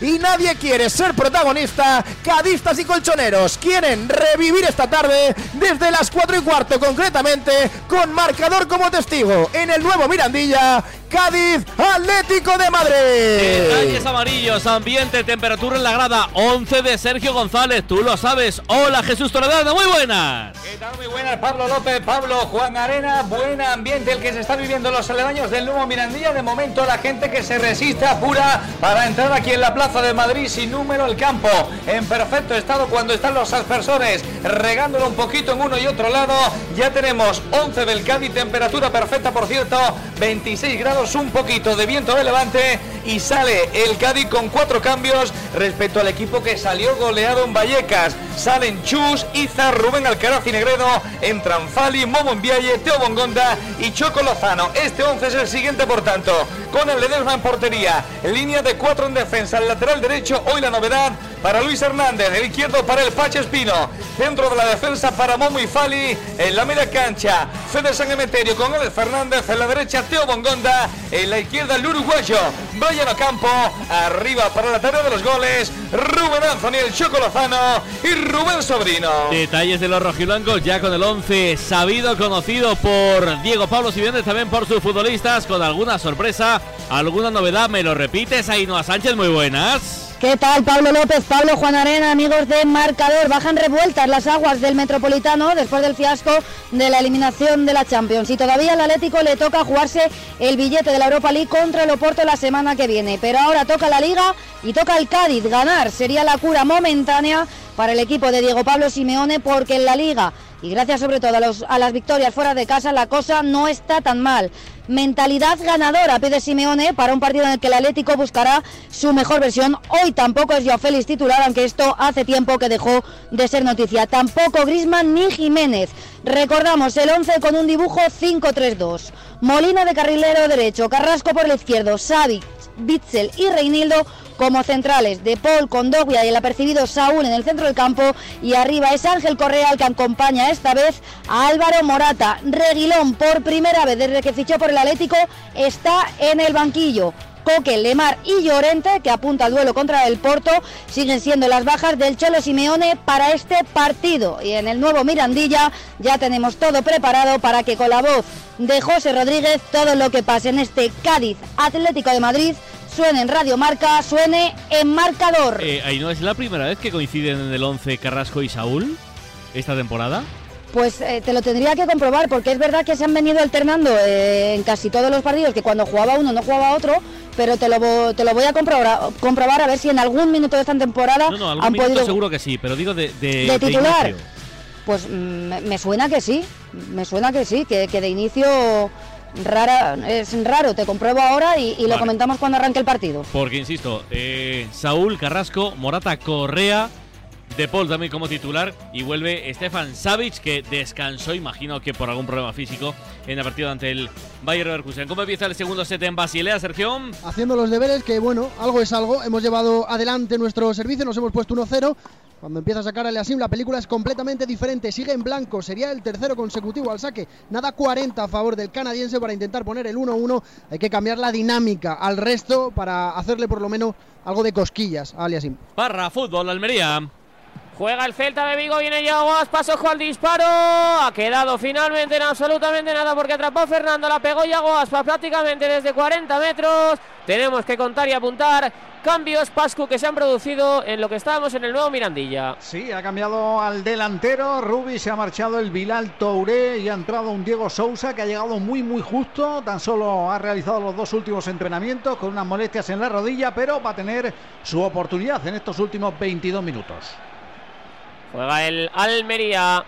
y nadie quiere ser protagonista y colchoneros. Quieren revivir esta tarde desde las 4 y cuarto concretamente con marcador como testigo en el nuevo Mirandilla Cádiz Atlético de Madrid. Detalles amarillos, ambiente, temperatura en la grada, 11 de Sergio González, tú lo sabes. Hola Jesús Toledano, muy buenas. ¿Qué tal? Muy buenas, Pablo López, Pablo Juan Arena, buen ambiente el que se está viviendo en los aledaños del nuevo Mirandilla. De momento la gente que se resiste apura para entrar aquí en la Plaza de Madrid sin número el campo en perfecto estado cuando están los aspersores regándolo un poquito en uno y otro lado. Ya tenemos 11 del Cádiz, temperatura perfecta por cierto, 26 grados un poquito de viento de levante y sale el Cádiz con cuatro cambios respecto al equipo que salió goleado en Vallecas. Salen Chus, Izar, Rubén Alcaraz y Negredo, entran Fali, Momo Envialle, Teo Bongonda y Choco Lozano. Este 11 es el siguiente, por tanto, con el Ledesma en portería, línea de cuatro en defensa, el lateral derecho, hoy la novedad para Luis Hernández, el izquierdo para el Pache Espino, centro de la defensa para Momo y Fali, en la media cancha, Fede San Emeterio con Alex Fernández, en la derecha Teo Bongonda, en la izquierda el uruguayo, Brian Ocampo, arriba para la tarea de los goles, Rubén Anthony, el Chocolazano y Rubén Sobrino. Detalles de los rojiblancos ya con el 11 sabido, conocido por Diego Pablo Simeone, también por sus futbolistas, con alguna sorpresa, alguna novedad, me lo repites, Ainhoa Sánchez, muy buenas. ¿Qué tal, Pablo López, Pablo Juan Arena, amigos de Marcador? Bajan revueltas las aguas del Metropolitano después del fiasco de la eliminación de la Champions. Y todavía al Atlético le toca jugarse el billete de la Europa League contra el Oporto la semana que viene. Pero ahora toca la Liga y toca el Cádiz. Ganar sería la cura momentánea para el equipo de Diego Pablo Simeone porque en la Liga y gracias sobre todo a, las victorias fuera de casa la cosa no está tan mal. Mentalidad ganadora pide Simeone para un partido en el que el Atlético buscará su mejor versión. Hoy tampoco es Joao Félix titular, aunque esto hace tiempo que dejó de ser noticia. Tampoco Grisman ni Jiménez. Recordamos el 11 con un dibujo 5-3-2. Molina de carrilero derecho, Carrasco por el izquierdo, Savic, Bitzel y Reinildo como centrales de Paul Condoglia y el apercibido Saúl en el centro del campo y arriba es Ángel Correa el que acompaña esta vez a Álvaro Morata. Reguilón por primera vez desde que fichó por el Atlético está en el banquillo. Coque, Lemar y Llorente, que apunta al duelo contra el Porto, siguen siendo las bajas del Cholo Simeone para este partido. Y en el nuevo Mirandilla ya tenemos todo preparado para que con la voz de José Rodríguez todo lo que pase en este Cádiz Atlético de Madrid suene en Radio Marca, suene en marcador. Eh, ahí no es la primera vez que coinciden en el 11 Carrasco y Saúl esta temporada. Pues eh, te lo tendría que comprobar, porque es verdad que se han venido alternando eh, en casi todos los partidos, que cuando jugaba uno no jugaba otro, pero te lo, te lo voy a comprobar, comprobar a ver si en algún minuto de esta temporada no, no, algún han minuto podido... seguro que sí, pero digo de, de, ¿De titular? Pues mm, me suena que sí, me suena que sí, que, que de inicio rara es raro, te compruebo ahora y, y lo comentamos cuando arranque el partido. Porque, insisto, eh, Saúl, Carrasco, Morata, Correa, De Paul también como titular y vuelve Stefan Savic que descansó, imagino que por algún problema físico en el partido ante el Bayer Leverkusen. ¿Cómo empieza el segundo set en Basilea, Sergio? Haciendo los deberes, que bueno, algo es algo. Hemos llevado adelante nuestro servicio, nos hemos puesto 1-0. Cuando empieza a sacar a Leasim, la película es completamente diferente. Sigue en blanco, sería el tercero consecutivo al saque. Nada 40 a favor del canadiense para intentar poner el 1-1. Hay que cambiar la dinámica al resto para hacerle por lo menos algo de cosquillas a Aliasim. Barra fútbol, Almería. Juega el Celta de Vigo, viene Yaguas, paso al disparo. Ha quedado finalmente en absolutamente nada porque atrapó Fernando, la pegó Yaguas prácticamente desde 40 metros. Tenemos que contar y apuntar cambios, Pascu, que se han producido en lo que estábamos en el nuevo Mirandilla. Sí, ha cambiado al delantero. Rubi se ha marchado el Bilal Touré y ha entrado un Diego Sousa que ha llegado muy, muy justo. Tan solo ha realizado los dos últimos entrenamientos con unas molestias en la rodilla, pero va a tener su oportunidad en estos últimos 22 minutos. Juega el Almería.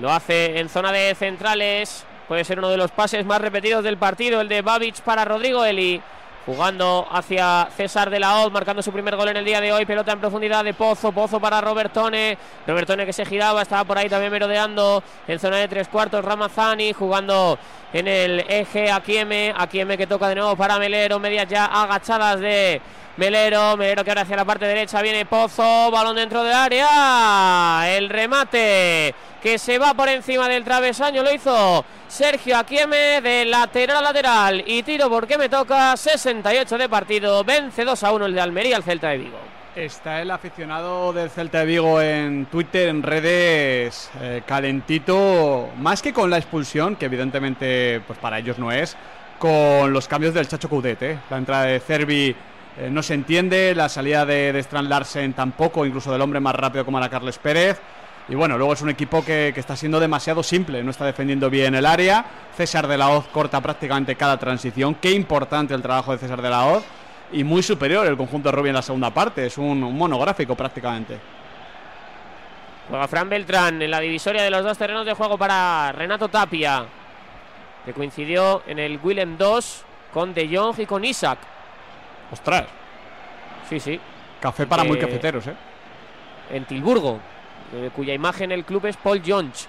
Lo hace en zona de centrales. Puede ser uno de los pases más repetidos del partido, el de Babic para Rodrigo Eli. Jugando hacia César de la Hoz, marcando su primer gol en el día de hoy. Pelota en profundidad de Pozo. Pozo para Robertone. Robertone que se giraba, estaba por ahí también merodeando en zona de tres cuartos. Ramazani jugando en el eje Akieme. Akieme que toca de nuevo para Melero. Medias ya agachadas de Melero, Melero que ahora hacia la parte derecha viene Pozo, balón dentro del área, el remate que se va por encima del travesaño lo hizo Sergio Aquieme de lateral a lateral y tiro porque me toca 68 de partido, vence 2 a 1 el de Almería al Celta de Vigo. Está el aficionado del Celta de Vigo en Twitter, en redes, eh, calentito, más que con la expulsión, que evidentemente pues para ellos no es, con los cambios del Chacho Coudet, eh. la entrada de Cervi eh, no se entiende, la salida de, de Strand Larsen tampoco, incluso del hombre más rápido como era Carles Pérez. Y bueno, luego es un equipo que, que, está siendo demasiado simple, no está defendiendo bien el área. César de la Hoz corta prácticamente cada transición. Qué importante el trabajo de César de la Hoz. Y muy superior el conjunto de Rubio en la segunda parte. Es un, un monográfico prácticamente. Juega Fran Beltrán en la divisoria de los dos terrenos de juego para Renato Tapia, que coincidió en el Willem 2 con De Jong y con Isaac. Ostras. Sí, sí. Café para eh, muy cafeteros, ¿eh? En Tilburgo, eh, cuya imagen el club es Paul Jones,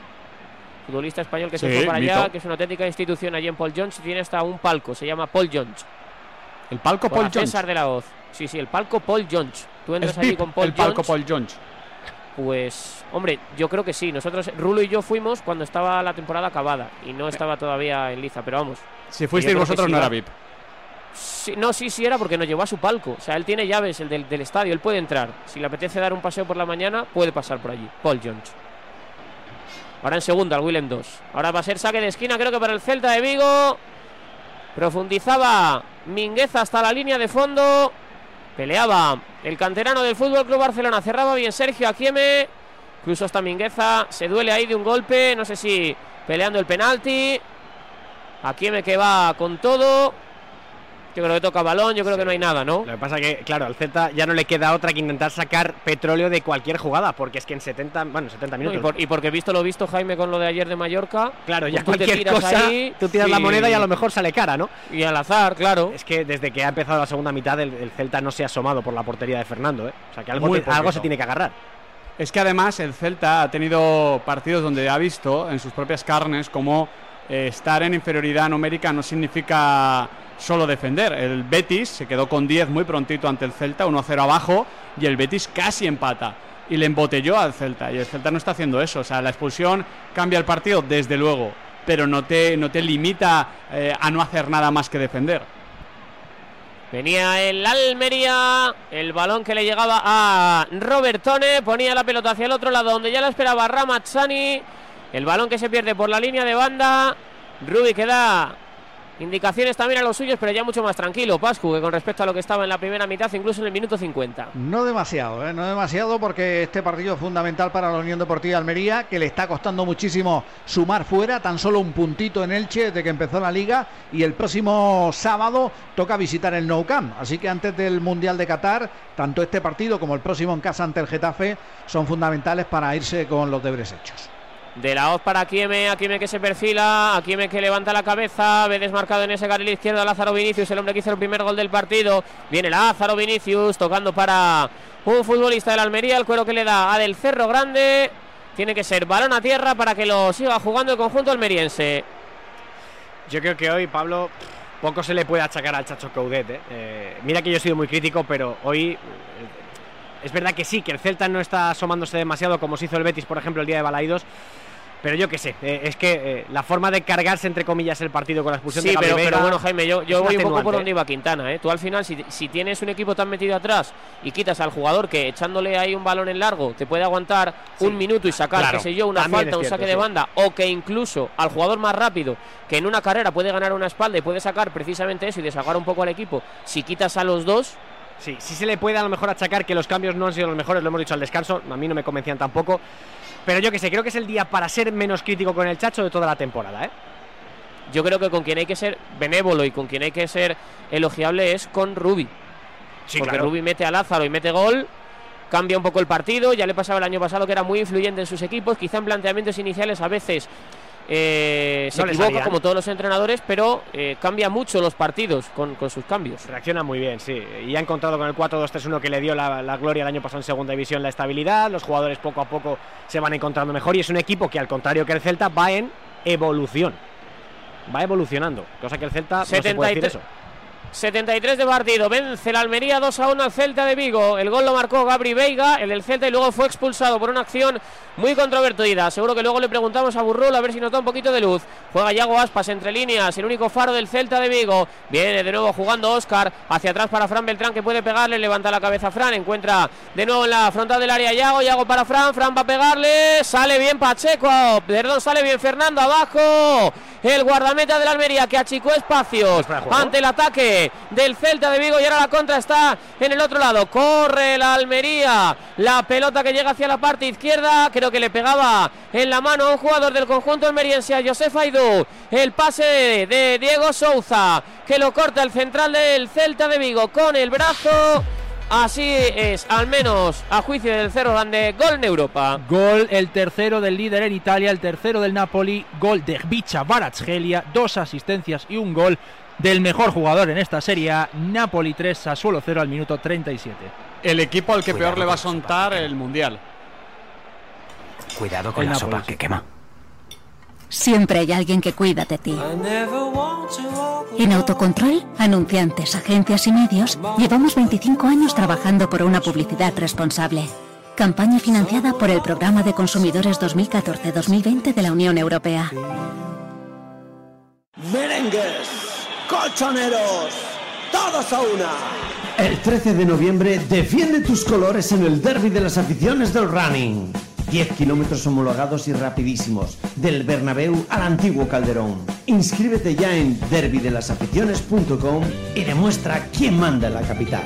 futbolista español que sí, se fue para allá, que es una auténtica institución allí en Paul Jones y tiene hasta un palco, se llama Paul Jones. ¿El palco Paul Jones? César de la Hoz. Sí, sí, el palco Paul Jones. Tú entras allí con Paul el palco Paul Jones. Pues, hombre, yo creo que sí. Nosotros, Rulo y yo fuimos cuando estaba la temporada acabada y no estaba todavía en liza, pero vamos. Si fuisteis vosotros, sí, no era VIP. Sí, no, sí, sí era porque nos llevó a su palco. O sea, él tiene llaves, el del, del, estadio, él puede entrar. Si le apetece dar un paseo por la mañana, puede pasar por allí. Paul Jones. Ahora en segunda, al Willem 2. Ahora va a ser saque de esquina, creo que para el Celta de Vigo. Profundizaba Mingueza hasta la línea de fondo. Peleaba el canterano del Fútbol Club Barcelona. Cerraba bien Sergio Aquieme. Incluso hasta Mingueza se duele ahí de un golpe. No sé si peleando el penalti. Aquieme que va con todo. Yo creo que toca balón, yo creo que no hay nada, ¿no? Lo que pasa que, claro, al Celta ya no le queda otra que intentar sacar petróleo de cualquier jugada, porque es que en 70, bueno, 70 minutos. No, y, por, y, porque visto lo visto, Jaime, con lo de ayer de Mallorca. Claro, ya pues cualquier cosa, ahí, tú tiras sí. la moneda y a lo mejor sale cara, ¿no? Y al azar, claro. Es que desde que ha empezado la segunda mitad, el, el Celta no se ha asomado por la portería de Fernando, ¿eh? O sea que algo, te, algo se tiene que agarrar. Es que además el Celta ha tenido partidos donde ha visto en sus propias carnes como eh, estar en inferioridad numérica no significa solo defender. El Betis se quedó con 10 muy prontito ante el Celta, 1-0 abajo, y el Betis casi empata. Y le embotelló al Celta. Y el Celta no está haciendo eso. O sea, la expulsión cambia el partido, desde luego. Pero no te, no te limita eh, a no hacer nada más que defender. Venía el Almería, el balón que le llegaba a Robertone, ponía la pelota hacia el otro lado donde ya la esperaba Ramazzani. El balón que se pierde por la línea de banda. Rubi que da indicaciones también a los suyos, pero ya mucho más tranquilo, Pascu, que con respecto a lo que estaba en la primera mitad, incluso en el minuto 50. No demasiado, ¿eh? no demasiado, porque este partido es fundamental para la Unión Deportiva Almería, que le está costando muchísimo sumar fuera, tan solo un puntito en Elche desde que empezó la liga, y el próximo sábado toca visitar el Nou Camp. Así que antes del Mundial de Qatar, tanto este partido como el próximo en casa ante el Getafe son fundamentales para irse con los deberes hechos. De la hoz para Akieme, Akieme que se perfila, Akieme que levanta la cabeza, ve desmarcado en ese carril izquierdo a Lázaro Vinicius, el hombre que hizo el primer gol del partido. Viene Lázaro Vinicius tocando para un futbolista de la Almería, el cuero que le da a Del Cerro Grande. Tiene que ser balón a tierra para que lo siga jugando el conjunto almeriense. Yo creo que hoy, Pablo, poco se le puede achacar al Chacho Coudet. ¿eh? Eh, mira que yo he sido muy crítico, pero hoy eh, es verdad que sí, que el Celta no está asomándose demasiado como se hizo el Betis, por ejemplo, el día de Balaidos. Pero yo qué sé, eh, es que eh, la forma de cargarse, entre comillas, el partido con la expulsión Sí, de pero, pero bueno, Jaime, yo, yo voy un poco por donde iba Quintana. ¿eh? Tú al final, si, si tienes un equipo tan metido atrás y quitas al jugador que echándole ahí un balón en largo te puede aguantar un minuto y sacar, claro, qué sé yo, una falta, un saque de banda, o que incluso al jugador más rápido, que en una carrera puede ganar una espalda y puede sacar precisamente eso y desahogar un poco al equipo, si quitas a los dos, Sí, sí se le puede a lo mejor achacar que los cambios no han sido los mejores, lo hemos dicho al descanso, a mí no me convencían tampoco. Pero yo que sé, creo que es el día para ser menos crítico con el Chacho de toda la temporada, ¿eh? yo creo que con quien hay que ser benévolo y con quien hay que ser elogiable es con Rubi. Sí, Porque claro. Rubi mete a Lázaro y mete gol, cambia un poco el partido. Ya le pasaba el año pasado que era muy influyente en sus equipos, quizá en planteamientos iniciales a veces eh, se No equivoca, como todos los entrenadores, pero eh, cambia mucho los partidos con, con sus cambios. Reacciona muy bien, sí. Y ha encontrado con el 4-2-3-1 que le dio la, la gloria el año pasado en segunda división la estabilidad. Los jugadores poco a poco se van encontrando mejor. Y es un equipo que, al contrario que el Celta, va en evolución. Va evolucionando. Cosa que el Celta no se puede decir 73. eso. 73 de partido, vence la Almería 2 a 1 al Celta de Vigo. El gol lo marcó Gabri Veiga, el del Celta, y luego fue expulsado por una acción muy controvertida. Seguro que luego le preguntamos a Burrol a ver si nos da un poquito de luz. Juega Yago Aspas entre líneas, el único faro del Celta de Vigo. Viene de nuevo jugando Oscar hacia atrás para Fran Beltrán que puede pegarle, levanta la cabeza Fran, encuentra de nuevo en la frontal del área Yago, Yago para Fran, Fran va a pegarle, sale bien Pacheco, perdón, sale bien Fernando abajo. El guardameta de la Almería que achicó espacios ante el ataque del Celta de Vigo y ahora la contra está en el otro lado. Corre la Almería. La pelota que llega hacia la parte izquierda. Creo que le pegaba en la mano a un jugador del conjunto almeriense, a Josef Aidú. El pase de Diego Souza que lo corta el central del Celta de Vigo con el brazo. Así es, al menos a juicio del Cerro Grande, gol en Europa. Gol, el tercero del líder en Italia, el tercero del Napoli, gol de Bicha Baratsgelia, dos asistencias y un gol del mejor jugador en esta serie A, Napoli 3, Sassuolo 0 al minuto 37. El equipo al que peor le va a sontar el Mundial. Cuidado con El la Napoli, sopa sí. que quema. Siempre hay alguien que cuida de ti. En Autocontrol, anunciantes, agencias y medios, llevamos 25 años trabajando por una publicidad responsable. Campaña financiada por el Programa de Consumidores 2014-2020 de la Unión Europea. Merengues, colchoneros, todos a una. El 13 de noviembre defiende tus colores en el derby de las aficiones del running. 10 kilómetros homologados y rapidísimos, del Bernabéu al antiguo Calderón. Inscríbete ya en derbydelasaficiones.com y demuestra quién manda en la capital.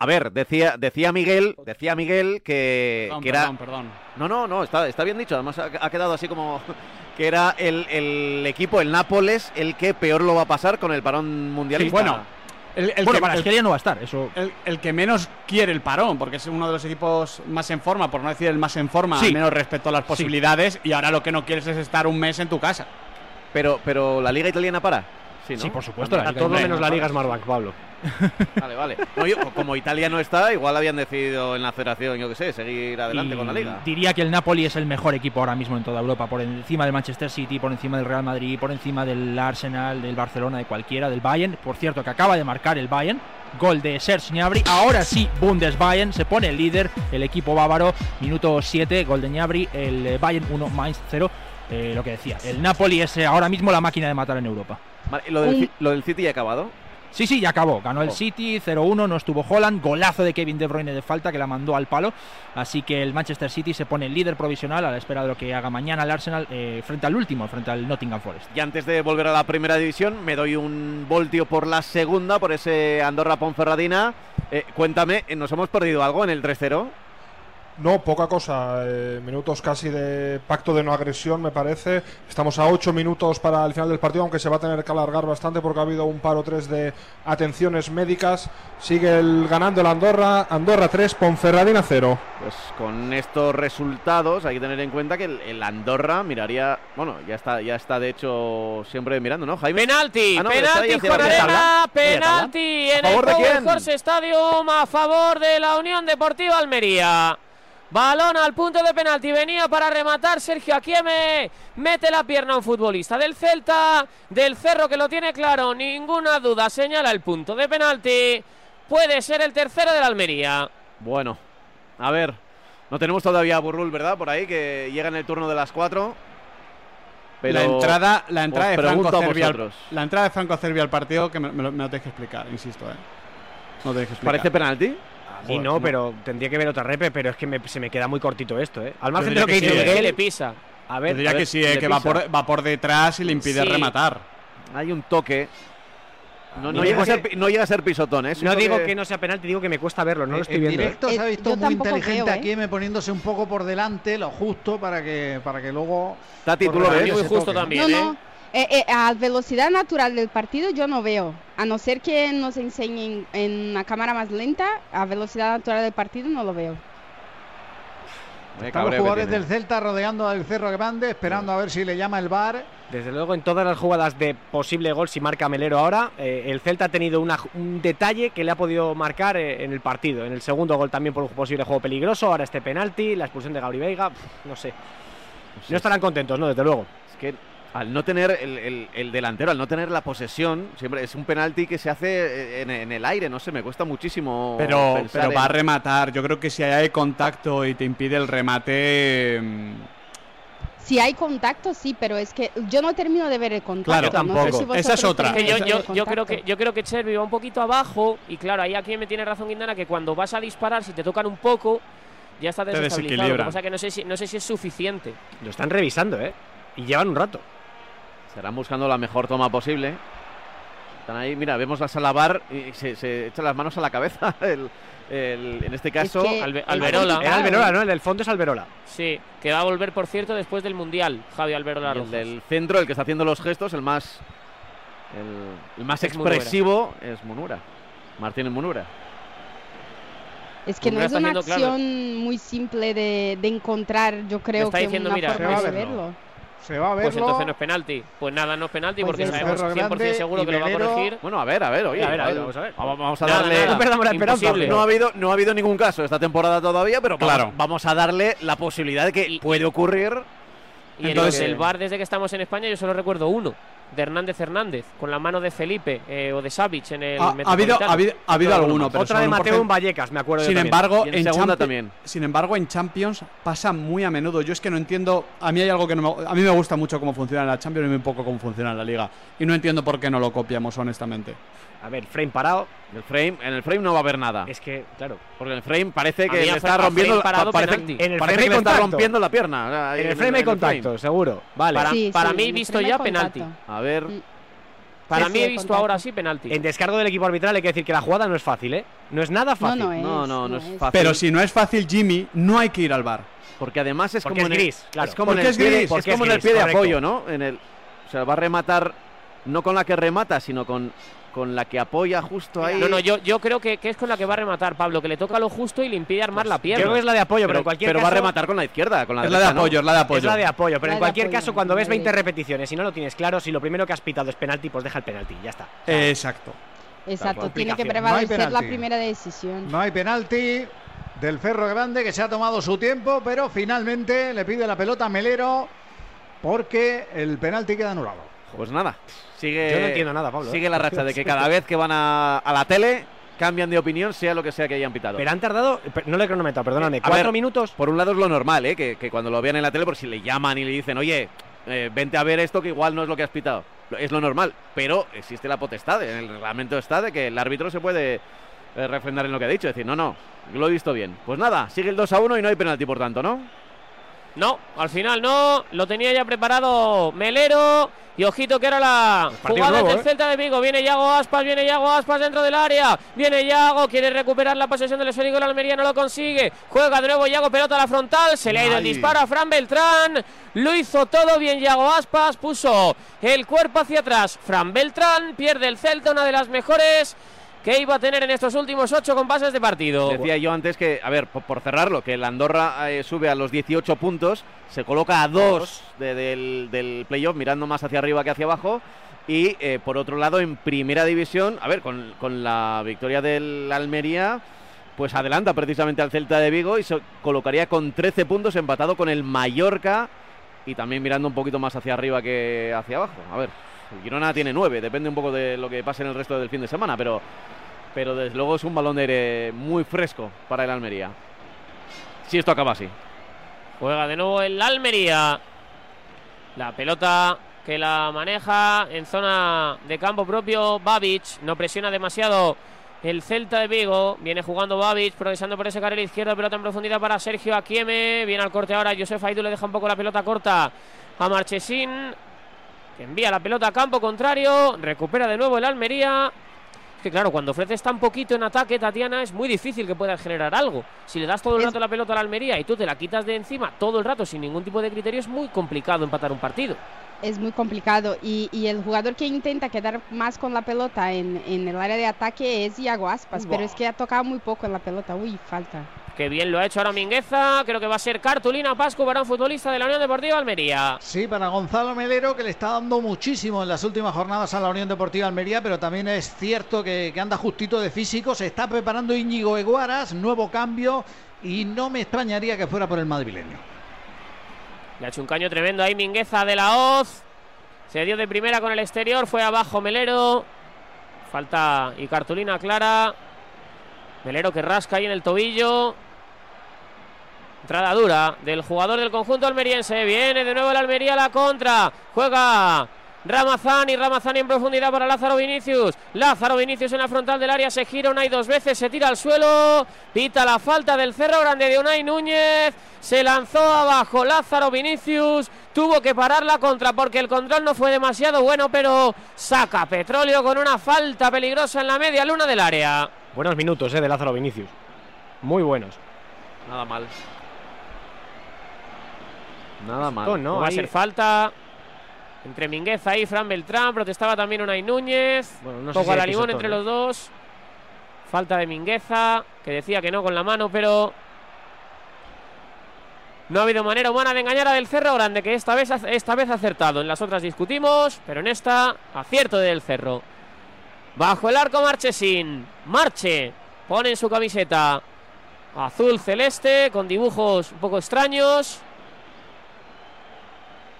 A ver, decía, decía Miguel, decía Miguel que, Perdón, que era. perdón, perdón. No, no, no, está, está bien dicho. Además ha, ha quedado así como que era el, el equipo, el Nápoles, el que peor lo va a pasar con el parón mundialista. bueno, el, el bueno, que, para el- Argelia no va a estar, eso. el- el que menos quiere el parón, porque es uno de los equipos más en forma, por no decir el más en forma, Sí. al menos respecto a las posibilidades, y ahora lo que no quieres es estar un mes en tu casa. Pero, pero la liga italiana para. Sí, ¿no? Sí, por supuesto, la A Liga todo menos la. Liga Smartbank, Pablo. Vale, vale. No, yo, como Italia no está, igual habían decidido en la federación, yo qué sé, seguir adelante Y con la liga. Diría que el Napoli es el mejor equipo ahora mismo en toda Europa, por encima del Manchester City, por encima del Real Madrid, por encima del Arsenal, del Barcelona, de cualquiera, del Bayern. Por cierto, que acaba de marcar el Bayern. Gol de Serge Gnabry. Ahora sí, Bundesbayern se pone el líder, el equipo bávaro. Minuto 7, gol de Gnabry. El eh, Bayern 1, Mainz 0. Eh, lo que decía, el Napoli es eh, ahora mismo la máquina de matar en Europa. Vale, ¿y lo, del, Un- Ci- lo del City ya ha acabado? Sí, sí, ya acabó. Ganó el Oh. City 0-1, no estuvo Holland. Golazo de Kevin De Bruyne de falta que la mandó al palo. Así que el Manchester City se pone líder provisional a la espera de lo que haga mañana el Arsenal eh, frente al último, frente al Nottingham Forest. Y antes de volver a la primera división, me doy un voltio por la segunda, por ese Andorra Ponferradina. Eh, cuéntame, ¿nos hemos perdido algo en el 3-0? No, poca cosa. eh, minutos casi de pacto de no agresión, me parece. Estamos a 8 minutos para el final del partido, aunque se va a tener que alargar bastante porque ha habido un par o tres de atenciones médicas. Sigue el, ganando el Andorra. Andorra 3, Ponferradina 0. Pues con estos resultados hay que tener en cuenta que el, el Andorra miraría, bueno, ya está, ya está de hecho siempre mirando, ¿no? Jaime. Penalti, Ah, no, penalti, Juan. Arena, penalti ¿A en el Power Stadium a favor de la Unión Deportiva Almería. Balón al punto de penalti, venía para rematar Sergio Aquieme, mete la pierna a un futbolista del Celta, del Cerro que lo tiene claro, ninguna duda, señala el punto de penalti, puede ser el tercero de la Almería. Bueno, a ver, no tenemos todavía a Burrul, ¿verdad? Por ahí, que llega en el turno de las 4. Pero la entrada, la entrada de Franco Cervi al, la entrada de Franco Cervi al partido que me, me lo, me lo tenéis que explicar, insisto, eh. No tenéis que explicar. ¿Parece penalti? Mí no, pero tendría que ver otra repe, pero es que me- se me queda muy cortito esto, ¿eh? Al margen de lo que que dice sí, ¿eh? Miguel, le pisa. A ver, diría a ver, que sí, eh, que va por, va por detrás y le impide Sí. rematar. Hay un toque. No, no llega, a digo ser, no llega a ser pisotón, ¿eh? No digo toque- que no sea penalti, digo que me cuesta verlo, no lo estoy en viendo. ¿eh? directo se ha Eh, visto muy inteligente ¿eh? aquí, me poniéndose un poco por delante, lo justo para que para que luego. Tati, tú lo ves. Muy justo toque. también, no, ¿eh? No. Eh, eh, a velocidad natural del partido yo no veo. A no ser que nos enseñen en una cámara más lenta, a velocidad natural del partido no lo veo. Están los jugadores del Celta rodeando al Cerro Grande, esperando a ver si le llama el bar. Desde luego, en todas las jugadas de posible gol, si marca Melero ahora, eh, el Celta ha tenido una- un detalle que le ha podido marcar eh, en el partido. En el segundo gol también por un posible juego peligroso, ahora este penalti, la expulsión de Gabri Veiga, pf, no sé. No estarán contentos, ¿no? Desde luego. Es que al no tener el, el- el delantero, al no tener la posesión, siempre es un penalti que se hace en, en el aire, no sé, me cuesta muchísimo. Pero, pero va a rematar. Yo creo que si hay contacto y te impide el remate. mm, Si hay contacto, sí, pero es que yo no termino de ver el contacto. Claro, no sé tampoco. si Esa es otra. Que yo, yo, yo creo que yo creo que Chervi va un poquito abajo y claro, ahí aquí me tiene razón Guindana que cuando vas a disparar si te tocan un poco ya está desestabilizado. Lo que pasa que no sé si no sé si es suficiente. Lo están revisando, ¿eh? Y llevan un rato. Estarán buscando la mejor toma posible. Están ahí, mira, vemos a Salabar y se, se echa las manos a la cabeza. El, el- en este caso, que Albe- el Alberola. Era Alberola, ¿no? El del fondo es Alberola. Sí, que va a volver por cierto después del Mundial, Javi Alberola y el del centro, el que está haciendo los gestos, el más el, el más Es Munura. expresivo es Munura. Martínez Munura. Es que no es una claro. acción muy simple de, de encontrar, yo creo está que diciendo, una mira, forma de verlo. Verlo. Se va a verlo. Pues entonces no es penalti. Pues nada, no es penalti Pues porque el sabemos Cerro 100% Grande seguro que lo va a corregir. Bueno, a ver, a ver, oye. A ver, a ver, vale. vamos a ver. Vamos, a Nada, darle. nada, No perdamos la esperanza, imposible. No ha habido, no ha habido ningún caso esta temporada todavía, pero vamos, Claro. vamos a darle la posibilidad de que Y- puede ocurrir. Y en Entonces- el bar desde que estamos en España yo solo recuerdo uno, de Hernández Hernández, con la mano de Felipe eh, o de Savic en el Ha, ha habido, ha habido, ha habido Otro alguno, pero Otra de un Mateo en Vallecas, me acuerdo yo Sin también. embargo, en en, segunda también. sin embargo, en Champions pasa muy a menudo. Yo es que no entiendo. A mí hay algo que no me, a mí me gusta mucho cómo funciona la Champions y muy poco cómo funciona la Liga. Y no entiendo por qué no lo copiamos, honestamente. A ver, frame parado. El frame, en el frame no va a haber nada. Es que, claro. Porque en el frame parece que le está rompiendo. parado, parece. En el parece frame que le está rompiendo la pierna. En el en frame hay frame. contacto, seguro. Vale. Para, Sí, para sí, mí el visto ya penalti. A ver. Mm. Para Sí, mí sí, he visto contacto. ahora sí penalti. En descargo del equipo arbitral hay que decir que la jugada no es fácil, ¿eh? No es nada fácil. No, no es. No, no, no es fácil. Pero si no es fácil, Jimmy, no hay que ir al bar. Porque además es Porque como es en el- gris, claro. Es como en el es pie de- gris, es porque como es en el gris, pie de correcto. apoyo, ¿no? En el, o sea, va a rematar no con la que remata, sino con, con la que apoya justo ahí. No, no, yo, yo creo que, que es con la que va a rematar Pablo, que le toca lo justo y le impide armar la pierna. Creo que es la de apoyo, pero, pero, en cualquier pero caso. va a rematar con la izquierda, con la Es la de apoyo, es la de apoyo. Es la de apoyo, pero La en cualquier apoyo, caso, cuando ves de- 20 repeticiones y no lo tienes claro, si lo primero que has pitado es penalti, pues deja el penalti, ya está. Exacto. Exacto, cual. tiene que. No prevalecer la primera decisión. No hay penalti del Ferro Grande que se ha tomado su tiempo, pero finalmente le pide la pelota a Melero porque el penalti queda anulado. Pues nada, sigue. Yo no entiendo nada, Pablo, ¿eh? Sigue la racha de que cada vez que van a, a la tele cambian de opinión, sea lo que sea que hayan pitado. Pero han tardado, no le he cronometrado, perdóname, A cuatro ver, minutos. Por un lado es lo normal, ¿eh? que, que cuando lo vean en la tele, por si le llaman y le dicen, oye, eh, vente a ver esto que igual no es lo que has pitado. Es lo normal, pero existe la potestad, en el reglamento está de que el árbitro se puede eh, refrendar en lo que ha dicho, decir, no, no, lo he visto bien. Pues nada, sigue el 2 a 1 y no hay penalti, por tanto, ¿no? No, al final no. Lo tenía ya preparado Melero. Y ojito que era la jugada nuevo, del ¿eh? Celta de Vigo. Viene Yago Aspas, viene Yago Aspas dentro del área. Viene Yago, quiere recuperar la posesión del esférico. El Almería no lo consigue. Juega de nuevo Yago, pelota a la frontal. Se le ha ido el disparo a Fran Beltrán. Lo hizo todo bien Yago Aspas. Puso el cuerpo hacia atrás. Fran Beltrán pierde el Celta, una de las mejores que iba a tener en estos últimos ocho compases de partido. Decía yo antes que, a ver, por, cerrarlo, que el Andorra eh, sube a los 18 puntos, se coloca a dos de- del, del playoff, mirando más hacia arriba que hacia abajo. Y eh, por otro lado, en primera división, a ver, con, con la victoria del Almería, pues adelanta precisamente al Celta de Vigo y se colocaría con 13 puntos, empatado con el Mallorca. Y también mirando un poquito más hacia arriba que hacia abajo. A ver, el Girona tiene 9, depende un poco de lo que pase en el resto del fin de semana, pero pero desde luego es un balón de muy fresco para el Almería. Si esto acaba así. Juega de nuevo el Almería. La pelota que la maneja en zona de campo propio Babic. No presiona demasiado el Celta de Vigo. Viene jugando Babic, progresando por ese carril izquierdo. Pelota en profundidad para Sergio Akieme. Viene al corte ahora. Josef Aidu le deja un poco la pelota corta a Marchesín. Envía la pelota a campo contrario. Recupera de nuevo el Almería. Que claro, cuando ofreces tan poquito en ataque, Tatiana, es muy difícil que puedas generar algo. Si le das todo el rato la pelota a la Almería y tú te la quitas de encima todo el rato sin ningún tipo de criterio, es muy complicado empatar un partido. Es muy complicado y, y el jugador que intenta quedar más con la pelota en, en el área de ataque es Iago Aspas, pero es que ha tocado muy poco en la pelota. Uy, falta. Qué bien lo ha hecho ahora Mingueza. Creo que va a ser cartulina Pascu para un futbolista de la Unión Deportiva Almería. Sí, para Gonzalo Melero, que le está dando muchísimo en las últimas jornadas a la Unión Deportiva Almería, pero también es cierto que, que anda justito de físico. Se está preparando Íñigo Eguaras, nuevo cambio, y no me extrañaría que fuera por el madrileño. Le ha hecho un caño tremendo ahí Mingueza de la Hoz. Se dio de primera con el exterior, fue abajo Melero. Falta y cartulina clara. Melero que rasca ahí en el tobillo. Entrada dura del jugador del conjunto almeriense. Viene de nuevo el Almería a la contra. Juega Ramazani. Ramazani en profundidad para Lázaro Vinicius. Lázaro Vinicius en la frontal del área. Se gira Unai dos veces. Se tira al suelo. Pita la falta del Cerro Grande de Unai Núñez. Se lanzó abajo Lázaro Vinicius. Tuvo que parar la contra porque el control no fue demasiado bueno. Pero saca petróleo con una falta peligrosa en la media luna del área. Buenos minutos eh, de Lázaro Vinicius. Muy buenos. Nada mal. Nada mal. Esto no, va a ser falta. Entre Mingueza y Fran Beltrán. Protestaba también Unai Núñez. Bueno, no sé Poco si a la limón entre los dos. Falta de Mingueza, que decía que no con la mano, pero. No ha habido manera humana de engañar a Del Cerro Grande, que esta vez, ha- esta vez ha acertado. En las otras discutimos, pero en esta, acierto de Del Cerro. Bajo el arco Marchesín. Marche. Pone en su camiseta azul celeste, con dibujos un poco extraños.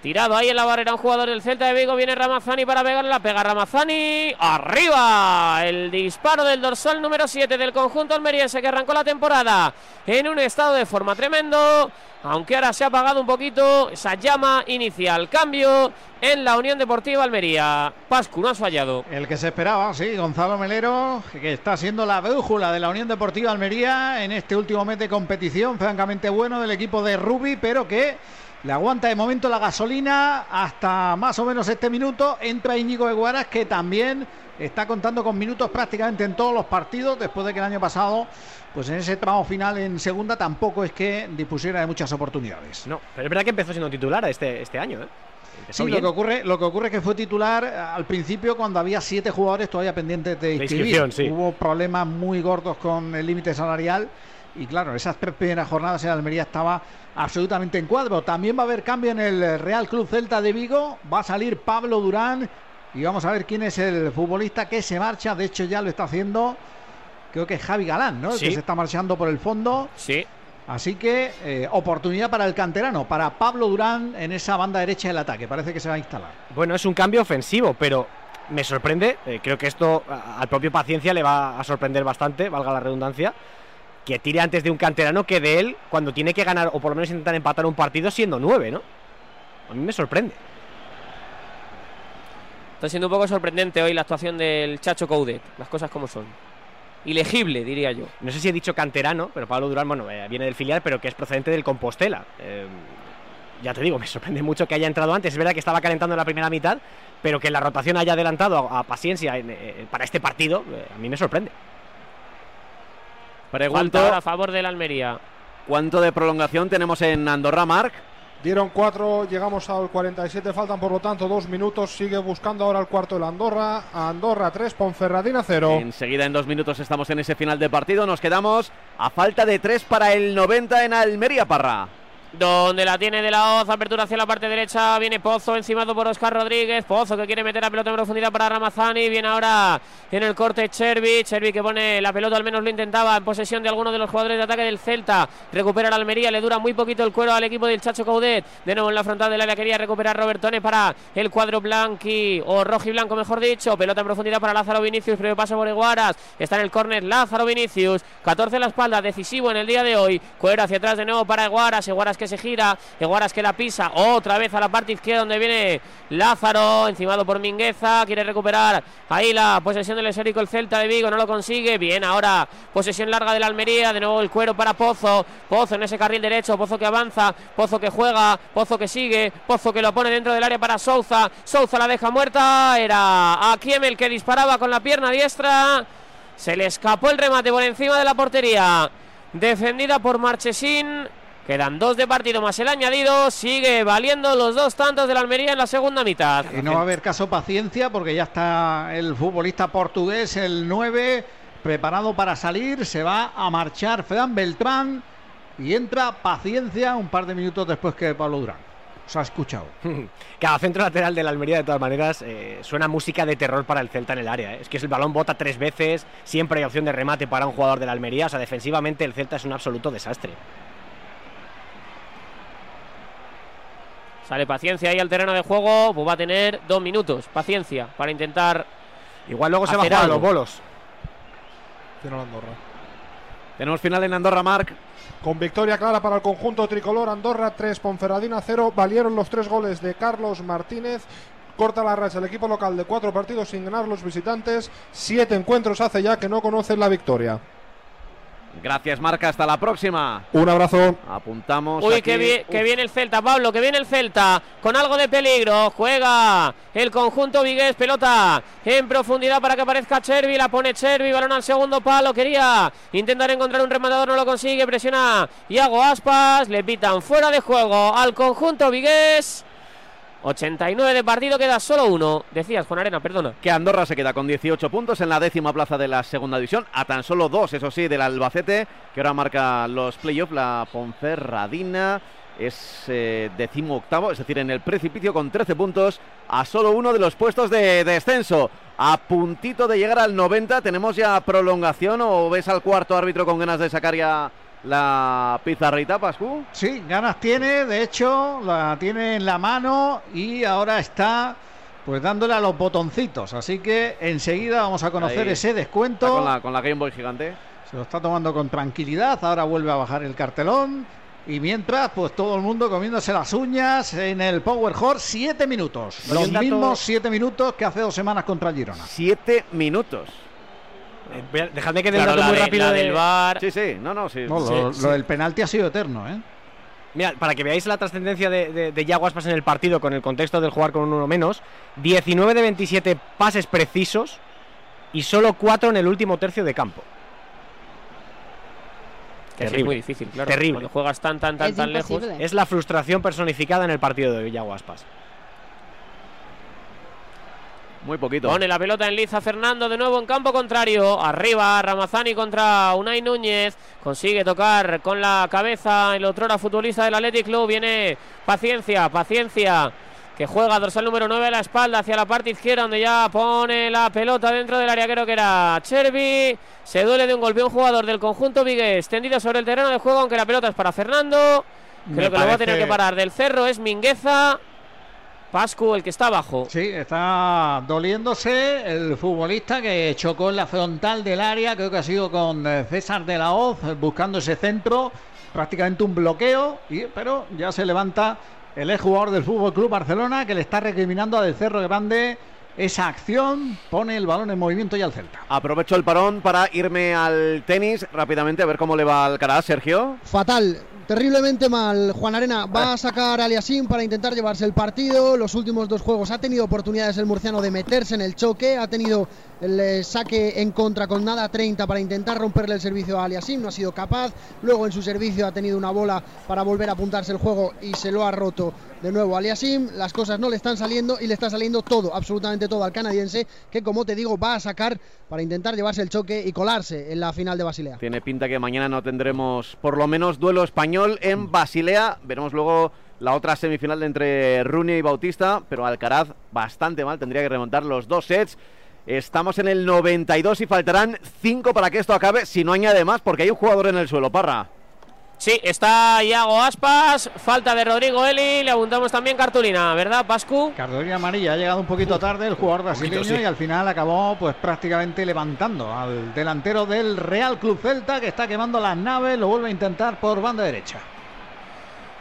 Tirado ahí en la barrera un jugador del Celta de Vigo. Viene Ramazani para pegarle. La pega Ramazani. ¡Arriba! El disparo del dorsal número 7 del conjunto almeriense que arrancó la temporada en un estado de forma tremendo. Aunque ahora se ha apagado un poquito esa llama inicial. Cambio en la Unión Deportiva Almería. Pascu no has fallado. El que se esperaba, sí, Gonzalo Melero, que está siendo la brújula de la Unión Deportiva Almería en este último mes de competición, francamente bueno del equipo de Rubi, pero que le aguanta de momento la gasolina hasta más o menos este minuto. Entra Íñigo Eguaras, que también está contando con minutos prácticamente en todos los partidos, después de que el año pasado, pues en ese tramo final en segunda tampoco es que dispusiera de muchas oportunidades. No, pero es verdad que empezó siendo titular este, este año, ¿eh? Empezó Sí, lo que, ocurre, lo que ocurre es que fue titular al principio cuando había siete jugadores todavía pendientes de inscribir. inscripción, sí. Hubo problemas muy gordos con el límite salarial y claro, esas tres primeras jornadas en Almería estaba absolutamente en cuadro. También va a haber cambio en el Real Club Celta de Vigo. Va a salir Pablo Durán y vamos a ver quién es el futbolista que se marcha. De hecho, ya lo está haciendo. Creo que es Javi Galán, ¿no? El Sí. que se está marchando por el fondo. Sí. Así que eh, oportunidad para el canterano, para Pablo Durán en esa banda derecha del ataque. Parece que se va a instalar. Bueno, es un cambio ofensivo, pero me sorprende. eh, creo que esto al propio Paciencia le va a sorprender bastante, valga la redundancia. Que tire antes de un canterano que de él cuando tiene que ganar o por lo menos intentar empatar un partido siendo nueve, ¿no? A mí me sorprende. Está siendo un poco sorprendente hoy la actuación del Chacho Coudet. Las cosas como son. Ilegible, diría yo. No sé si he dicho canterano, pero Pablo Durán, bueno, eh, viene del filial, pero que es procedente del Compostela. Eh, ya te digo, me sorprende mucho que haya entrado antes. Es verdad que estaba calentando en la primera mitad, pero que la rotación haya adelantado a, a Paciencia en, eh, para este partido, eh, a mí me sorprende. Pregunto Falta a favor del Almería. ¿Cuánto de prolongación tenemos en Andorra, Marc? Dieron cuatro, llegamos al 47, faltan por lo tanto dos minutos. Sigue buscando ahora el cuarto del Andorra. Andorra 3, Ponferradina 0. Enseguida en dos minutos estamos en ese final de partido. Nos quedamos a falta de tres para el 90 en Almería, Parra. Donde la tiene de la Hoz, apertura hacia la parte derecha, viene Pozo encimado por Oscar Rodríguez, Pozo que quiere meter la pelota en profundidad para Ramazani, viene ahora en el corte Chervi, Chervi que pone la pelota, al menos lo intentaba, en posesión de alguno de los jugadores de ataque del Celta, recupera la Almería, le dura muy poquito el cuero al equipo del Chacho Caudet, de nuevo en la frontal del área quería recuperar Robertone para el cuadro blanqui, o rojo y blanco mejor dicho, pelota en profundidad para Lázaro Vinicius, previo paso por Eguaras, está en el córner Lázaro Vinicius, 14 en la espalda, decisivo en el día de hoy, cuero hacia atrás de nuevo para Eguaras, Eguaras que se gira, Eguaras que la pisa otra vez a la parte izquierda donde viene Lázaro, encimado por Mingueza, quiere recuperar ahí la posesión del esférico el Celta de Vigo, no lo consigue, bien ahora posesión larga de la Almería, de nuevo el cuero para Pozo, Pozo en ese carril derecho, Pozo que avanza, Pozo que juega, Pozo que sigue, Pozo que lo pone dentro del área para Souza, Souza la deja muerta, era a Kiemel que disparaba con la pierna diestra, se le escapó el remate por encima de la portería, defendida por Marchesín, Quedan dos de partido más el añadido. Sigue valiendo los dos tantos de la Almería en la segunda mitad. Y no va a haber caso paciencia porque ya está el futbolista portugués, el 9, preparado para salir. Se va a marchar Fran Beltrán y entra paciencia un par de minutos después que Pablo Durán. Os ha escuchado. Cada centro lateral de la Almería, de todas maneras, eh, suena música de terror para el Celta en el área. ¿eh? Es que el balón bota tres veces, siempre hay opción de remate para un jugador de la Almería. O sea, defensivamente el Celta es un absoluto desastre. Sale paciencia ahí al terreno de juego. Pues va a tener dos minutos. Paciencia para intentar. Igual luego se va a jugar a los bolos. Final Andorra. Tenemos final en Andorra, Marc. Con victoria clara para el conjunto tricolor Andorra 3, Ponferradina 0. Valieron los tres goles de Carlos Martínez. Corta la racha el equipo local de cuatro partidos sin ganar los visitantes. Siete encuentros hace ya que no conocen la victoria. Gracias, Marc. Hasta la próxima. Un abrazo. Apuntamos. Uy, aquí. que, vi- que viene el Celta, Pablo, que viene el Celta con algo de peligro. Juega el conjunto Vigués, pelota en profundidad para que aparezca Chervi. La pone Chervi, balón al segundo palo. Quería intentar encontrar un rematador, no lo consigue. Presiona Iago Aspas. Le pitan fuera de juego al conjunto Vigués. 89 de partido, queda solo uno. Decías, Juan Arena, perdona. Que Andorra se queda con 18 puntos en la décima plaza de la segunda división, a tan solo dos, eso sí, del Albacete, que ahora marca los playoffs, la Ponferradina es eh, octavo, es decir, en el precipicio con 13 puntos, a solo uno de los puestos de descenso. A puntito de llegar al 90, ¿tenemos ya prolongación o ves al cuarto árbitro con ganas de sacar ya la pizarrita, Pascu? Sí, ganas tiene, de hecho, la tiene en la mano y ahora está pues dándole a los botoncitos. Así que enseguida vamos a conocer Ahí. ese Está descuento. Con la, con la Game Boy gigante. Se lo está tomando con tranquilidad, ahora vuelve a bajar el cartelón. Y mientras, pues todo el mundo comiéndose las uñas en el Power Horse, siete minutos. Los mismos siete minutos que hace dos semanas contra el Girona. Siete minutos. Eh, dejadme que dé un Claro, muy de- rápido la de- del VAR. Sí, sí, no, no, sí. No, lo, Sí, lo del penalti ha sido eterno, ¿eh? Mira, para que veáis la trascendencia de, de, de Yago Aspas en el partido con el contexto del jugar con un uno menos, 19 de 27 pases precisos y solo 4 en el último tercio de campo. Sí, es Terrible. muy difícil, claro. Terrible. Cuando juegas tan, tan, tan, Es tan lejos. Es la frustración personificada en el partido de Yago Aspas. Muy poquito. Pone la pelota en liza Fernando de nuevo en campo contrario. Arriba Ramazani contra Unai Núñez. Consigue tocar con la cabeza el otrora futbolista del Athletic Club. Viene paciencia, paciencia. Que juega dorsal número 9 a la espalda hacia la parte izquierda donde ya pone la pelota dentro del área. Creo que era Chervi. Se duele de un golpe un jugador del conjunto Vigues. Tendido sobre el terreno de juego aunque la pelota es para Fernando. Me Creo que lo va a tener parece- que parar. Del cerro es Mingueza. Pascu el que está abajo. Sí, está doliéndose el futbolista que chocó en la frontal del área, creo que ha sido con eh, César de la Hoz, buscando ese centro, prácticamente un bloqueo, y, pero ya se levanta el ex jugador del Fútbol Club Barcelona que le está recriminando a Del Cerro Grande esa acción, pone el balón en movimiento y al Celta. Aprovecho el parón para irme al tenis rápidamente a ver cómo le va al Alcaraz, Sergio. Fatal. Terriblemente mal. Juan Arena va a sacar a Aliasim para intentar llevarse el partido. Los últimos dos juegos ha tenido oportunidades el murciano de meterse en el choque. Ha tenido el saque en contra con nada 30 para intentar romperle el servicio a Aliasim. No ha sido capaz. Luego en su servicio ha tenido una bola para volver a apuntarse el juego y se lo ha roto de nuevo Aliasim. Las cosas no le están saliendo y le está saliendo todo, absolutamente todo al canadiense, que como te digo va a sacar para intentar llevarse el choque y colarse en la final de Basilea. Tiene pinta que mañana no tendremos por lo menos duelo español en Basilea. Veremos luego la otra semifinal entre Rooney y Bautista, pero Alcaraz bastante mal, tendría que remontar los dos sets. Estamos en el 92 y faltarán 5 para que esto acabe, si no añade más, porque hay un jugador en el suelo, Parra. Sí, está Iago Aspas, falta de Rodrigo Eli, le apuntamos también cartulina, ¿verdad, Pascu? Cartulina amarilla, ha llegado un poquito tarde el jugador brasileño sí. y al final acabó pues prácticamente levantando al delantero del Real Club Celta que está quemando las naves, lo vuelve a intentar por banda derecha.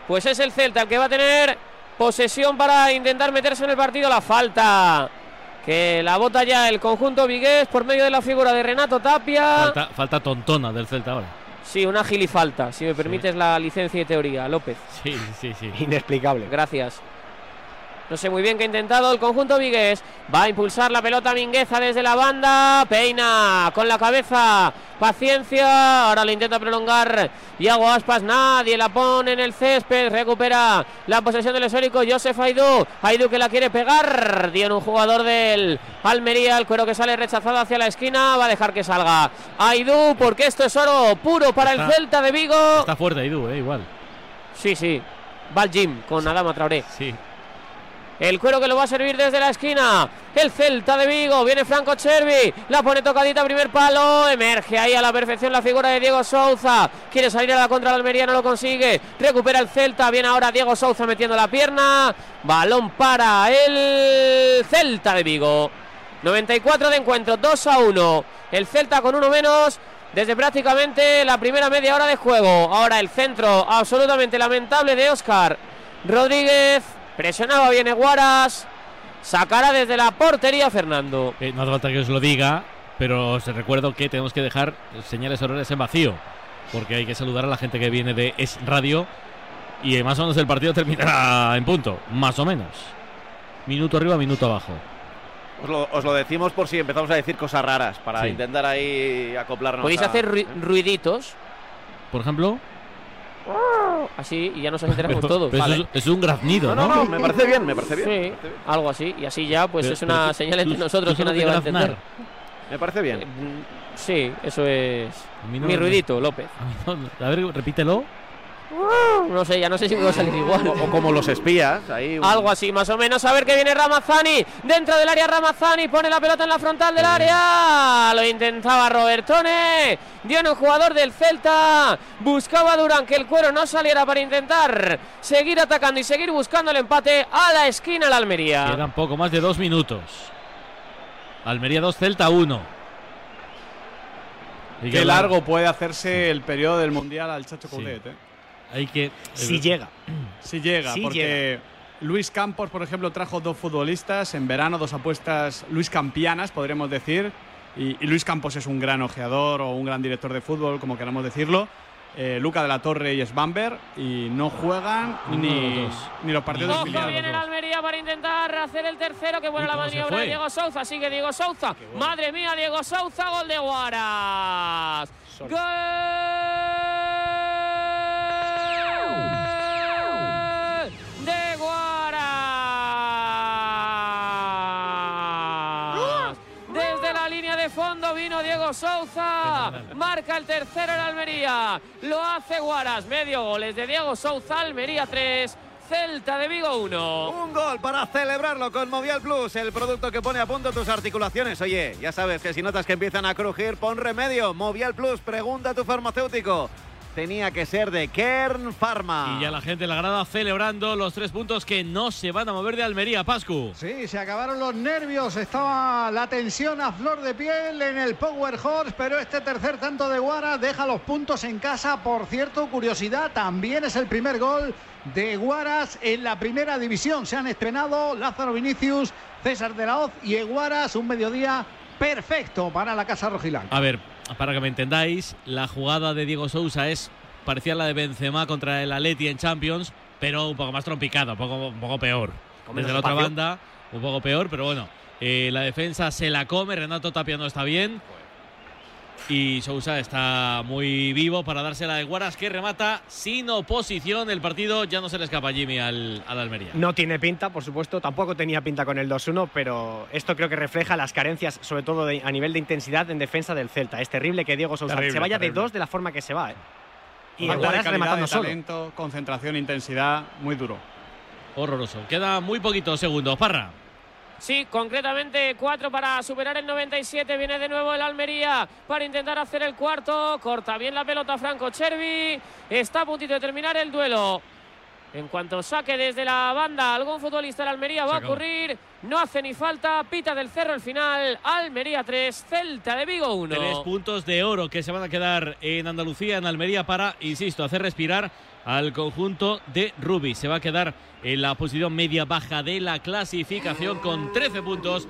Pues es el Celta el que va a tener posesión para intentar meterse en el partido, la falta que la bota ya el conjunto vigués por medio de la figura de Renato Tapia. Falta, falta tontona del Celta ahora. Sí, una gilifalta, si me permites la licencia de teoría, López. Sí, sí, sí. Inexplicable. Gracias. No sé muy bien qué ha intentado el conjunto Vigués. Va a impulsar la pelota Mingueza desde la banda. Peina con la cabeza. Paciencia. Ahora lo intenta prolongar. Iago Aspas. Nadie la pone en el césped. Recupera la posesión del esférico. Josef Aidú. Aidú que la quiere pegar. Dio en un jugador del Almería. El cuero que sale rechazado hacia la esquina. Va a dejar que salga Aidú. Porque esto es oro puro para el Está- Celta de Vigo. Está fuerte Aidú, eh, igual. Sí, sí. Va al gym con Adama Traoré. Sí. El cuero que lo va a servir desde la esquina. El Celta de Vigo. Viene Franco Chervi. La pone tocadita, primer palo. Emerge ahí a la perfección la figura de Diego Souza. Quiere salir a la contra del Almería, no lo consigue. Recupera el Celta. Viene ahora Diego Souza metiendo la pierna. Balón para el Celta de Vigo. 94 de encuentro, 2 a 1. El Celta con uno menos. Desde prácticamente la primera media hora de juego. Ahora el centro absolutamente lamentable de Oscar Rodríguez. Presionaba bien Eguaras. Sacará desde la portería Fernando. Eh, no hace falta que os lo diga, pero os recuerdo que tenemos que dejar señales horarias en vacío, porque hay que saludar a la gente que viene de Es Radio y eh, más o menos el partido terminará en punto, más o menos. Minuto arriba, minuto abajo. Os lo, os lo decimos por si empezamos a decir cosas raras, para Sí. intentar ahí acoplarnos. Podéis a- hacer ru- ruiditos. Por ejemplo, Así y ya nos enteramos Pero- todos. pero eso es- es un graznido, No, no, ¿no? no, me parece bien, me parece bien. Sí, algo así. Y así ya, pues Pero- es una señal entre tú- nosotros tú que nadie va a entender. Me parece bien. Eh, Sí, eso es. no Mi me- ruidito, López. A ver, repítelo. No sé, ya no sé si puedo salir igual. O, o como los espías, ahí. un- Algo así, más o menos. A ver que viene Ramazzani. Dentro del área Ramazzani. Pone la pelota en la frontal del área. Lo intentaba Robertone. Dio en un jugador del Celta. Buscaba a Durán que el cuero no saliera para intentar seguir atacando y seguir buscando el empate a la esquina la Almería. Quedan poco más de dos minutos. Almería 2, Celta 1. Y Qué largo puede hacerse el periodo del Mundial al Chacho Coudet, ¿eh? Hay que. Si llega. Si llega, Si porque Luis Campos, por ejemplo, trajo dos futbolistas en verano, dos apuestas Luis Campianas, podríamos decir. Y, y Luis Campos es un gran ojeador o un gran director de fútbol, como queramos decirlo. Eh, Luca de la Torre y Sbamber, y no juegan ni, los ni los partidos Ojo, viene el Almería para intentar hacer el tercero. Que buena la maniobra de. Diego Souza. Sigue Diego Souza. Madre mía, Diego Souza. Gol de Guaras. Gol Diego Souza. Marca el tercero en Almería. Lo hace Guaras. Medio goles de Diego Souza. Almería 3. Celta de Vigo 1. Un gol para celebrarlo con Movial Plus, el producto que pone a punto tus articulaciones. Oye, ya sabes que si notas que empiezan a crujir, pon remedio. Movial Plus, pregunta a tu farmacéutico. Tenía que ser de Kern Pharma. Y ya la gente en la grada celebrando los tres puntos que no se van a mover de Almería, Pascu. Sí, se acabaron los nervios, estaba la tensión a flor de piel en el Power Horse, pero este tercer tanto de Guara deja los puntos en casa. Por cierto, curiosidad, también es el primer gol de Guaras en la primera división. Se han estrenado Lázaro Vinicius, César de la Hoz y Eguaras, un mediodía perfecto para la Casa Rojilán. A ver, para que me entendáis, la jugada de Diego Sousa es parecía la de Benzema contra el Atleti en Champions, pero un poco más trompicada, un poco, un poco peor. Desde la otra banda, un poco peor, pero bueno. eh, la defensa se la come, Renato Tapia no está bien. Y Sousa está muy vivo para dársela de Guaras que remata sin oposición. El partido ya no se le escapa Jimmy al, al Almería. No tiene pinta, por supuesto, tampoco tenía pinta con el 2-1, pero esto creo que refleja las carencias, sobre todo de- a nivel de intensidad en defensa del Celta. Es terrible que Diego Sousa Terrible, se vaya terrible. de dos de la forma que se va. ¿eh? Y de Guaras calidad, rematando de solo. concentración, intensidad, muy duro. Horroroso. Queda muy poquitos segundos. Parra. Sí, concretamente cuatro para superar el 97. Viene de nuevo el Almería para intentar hacer el cuarto. Corta bien la pelota Franco Chervi. Está a puntito de terminar el duelo. En cuanto saque desde la banda algún futbolista del Almería va a ocurrir. No hace ni falta. Pita del cerro el final. Almería 3, Celta de Vigo 1. Tres puntos de oro que se van a quedar en Andalucía, en Almería, para, insisto, hacer respirar al conjunto de Rubi. Se va a quedar en la posición media baja de la clasificación con 13 puntos.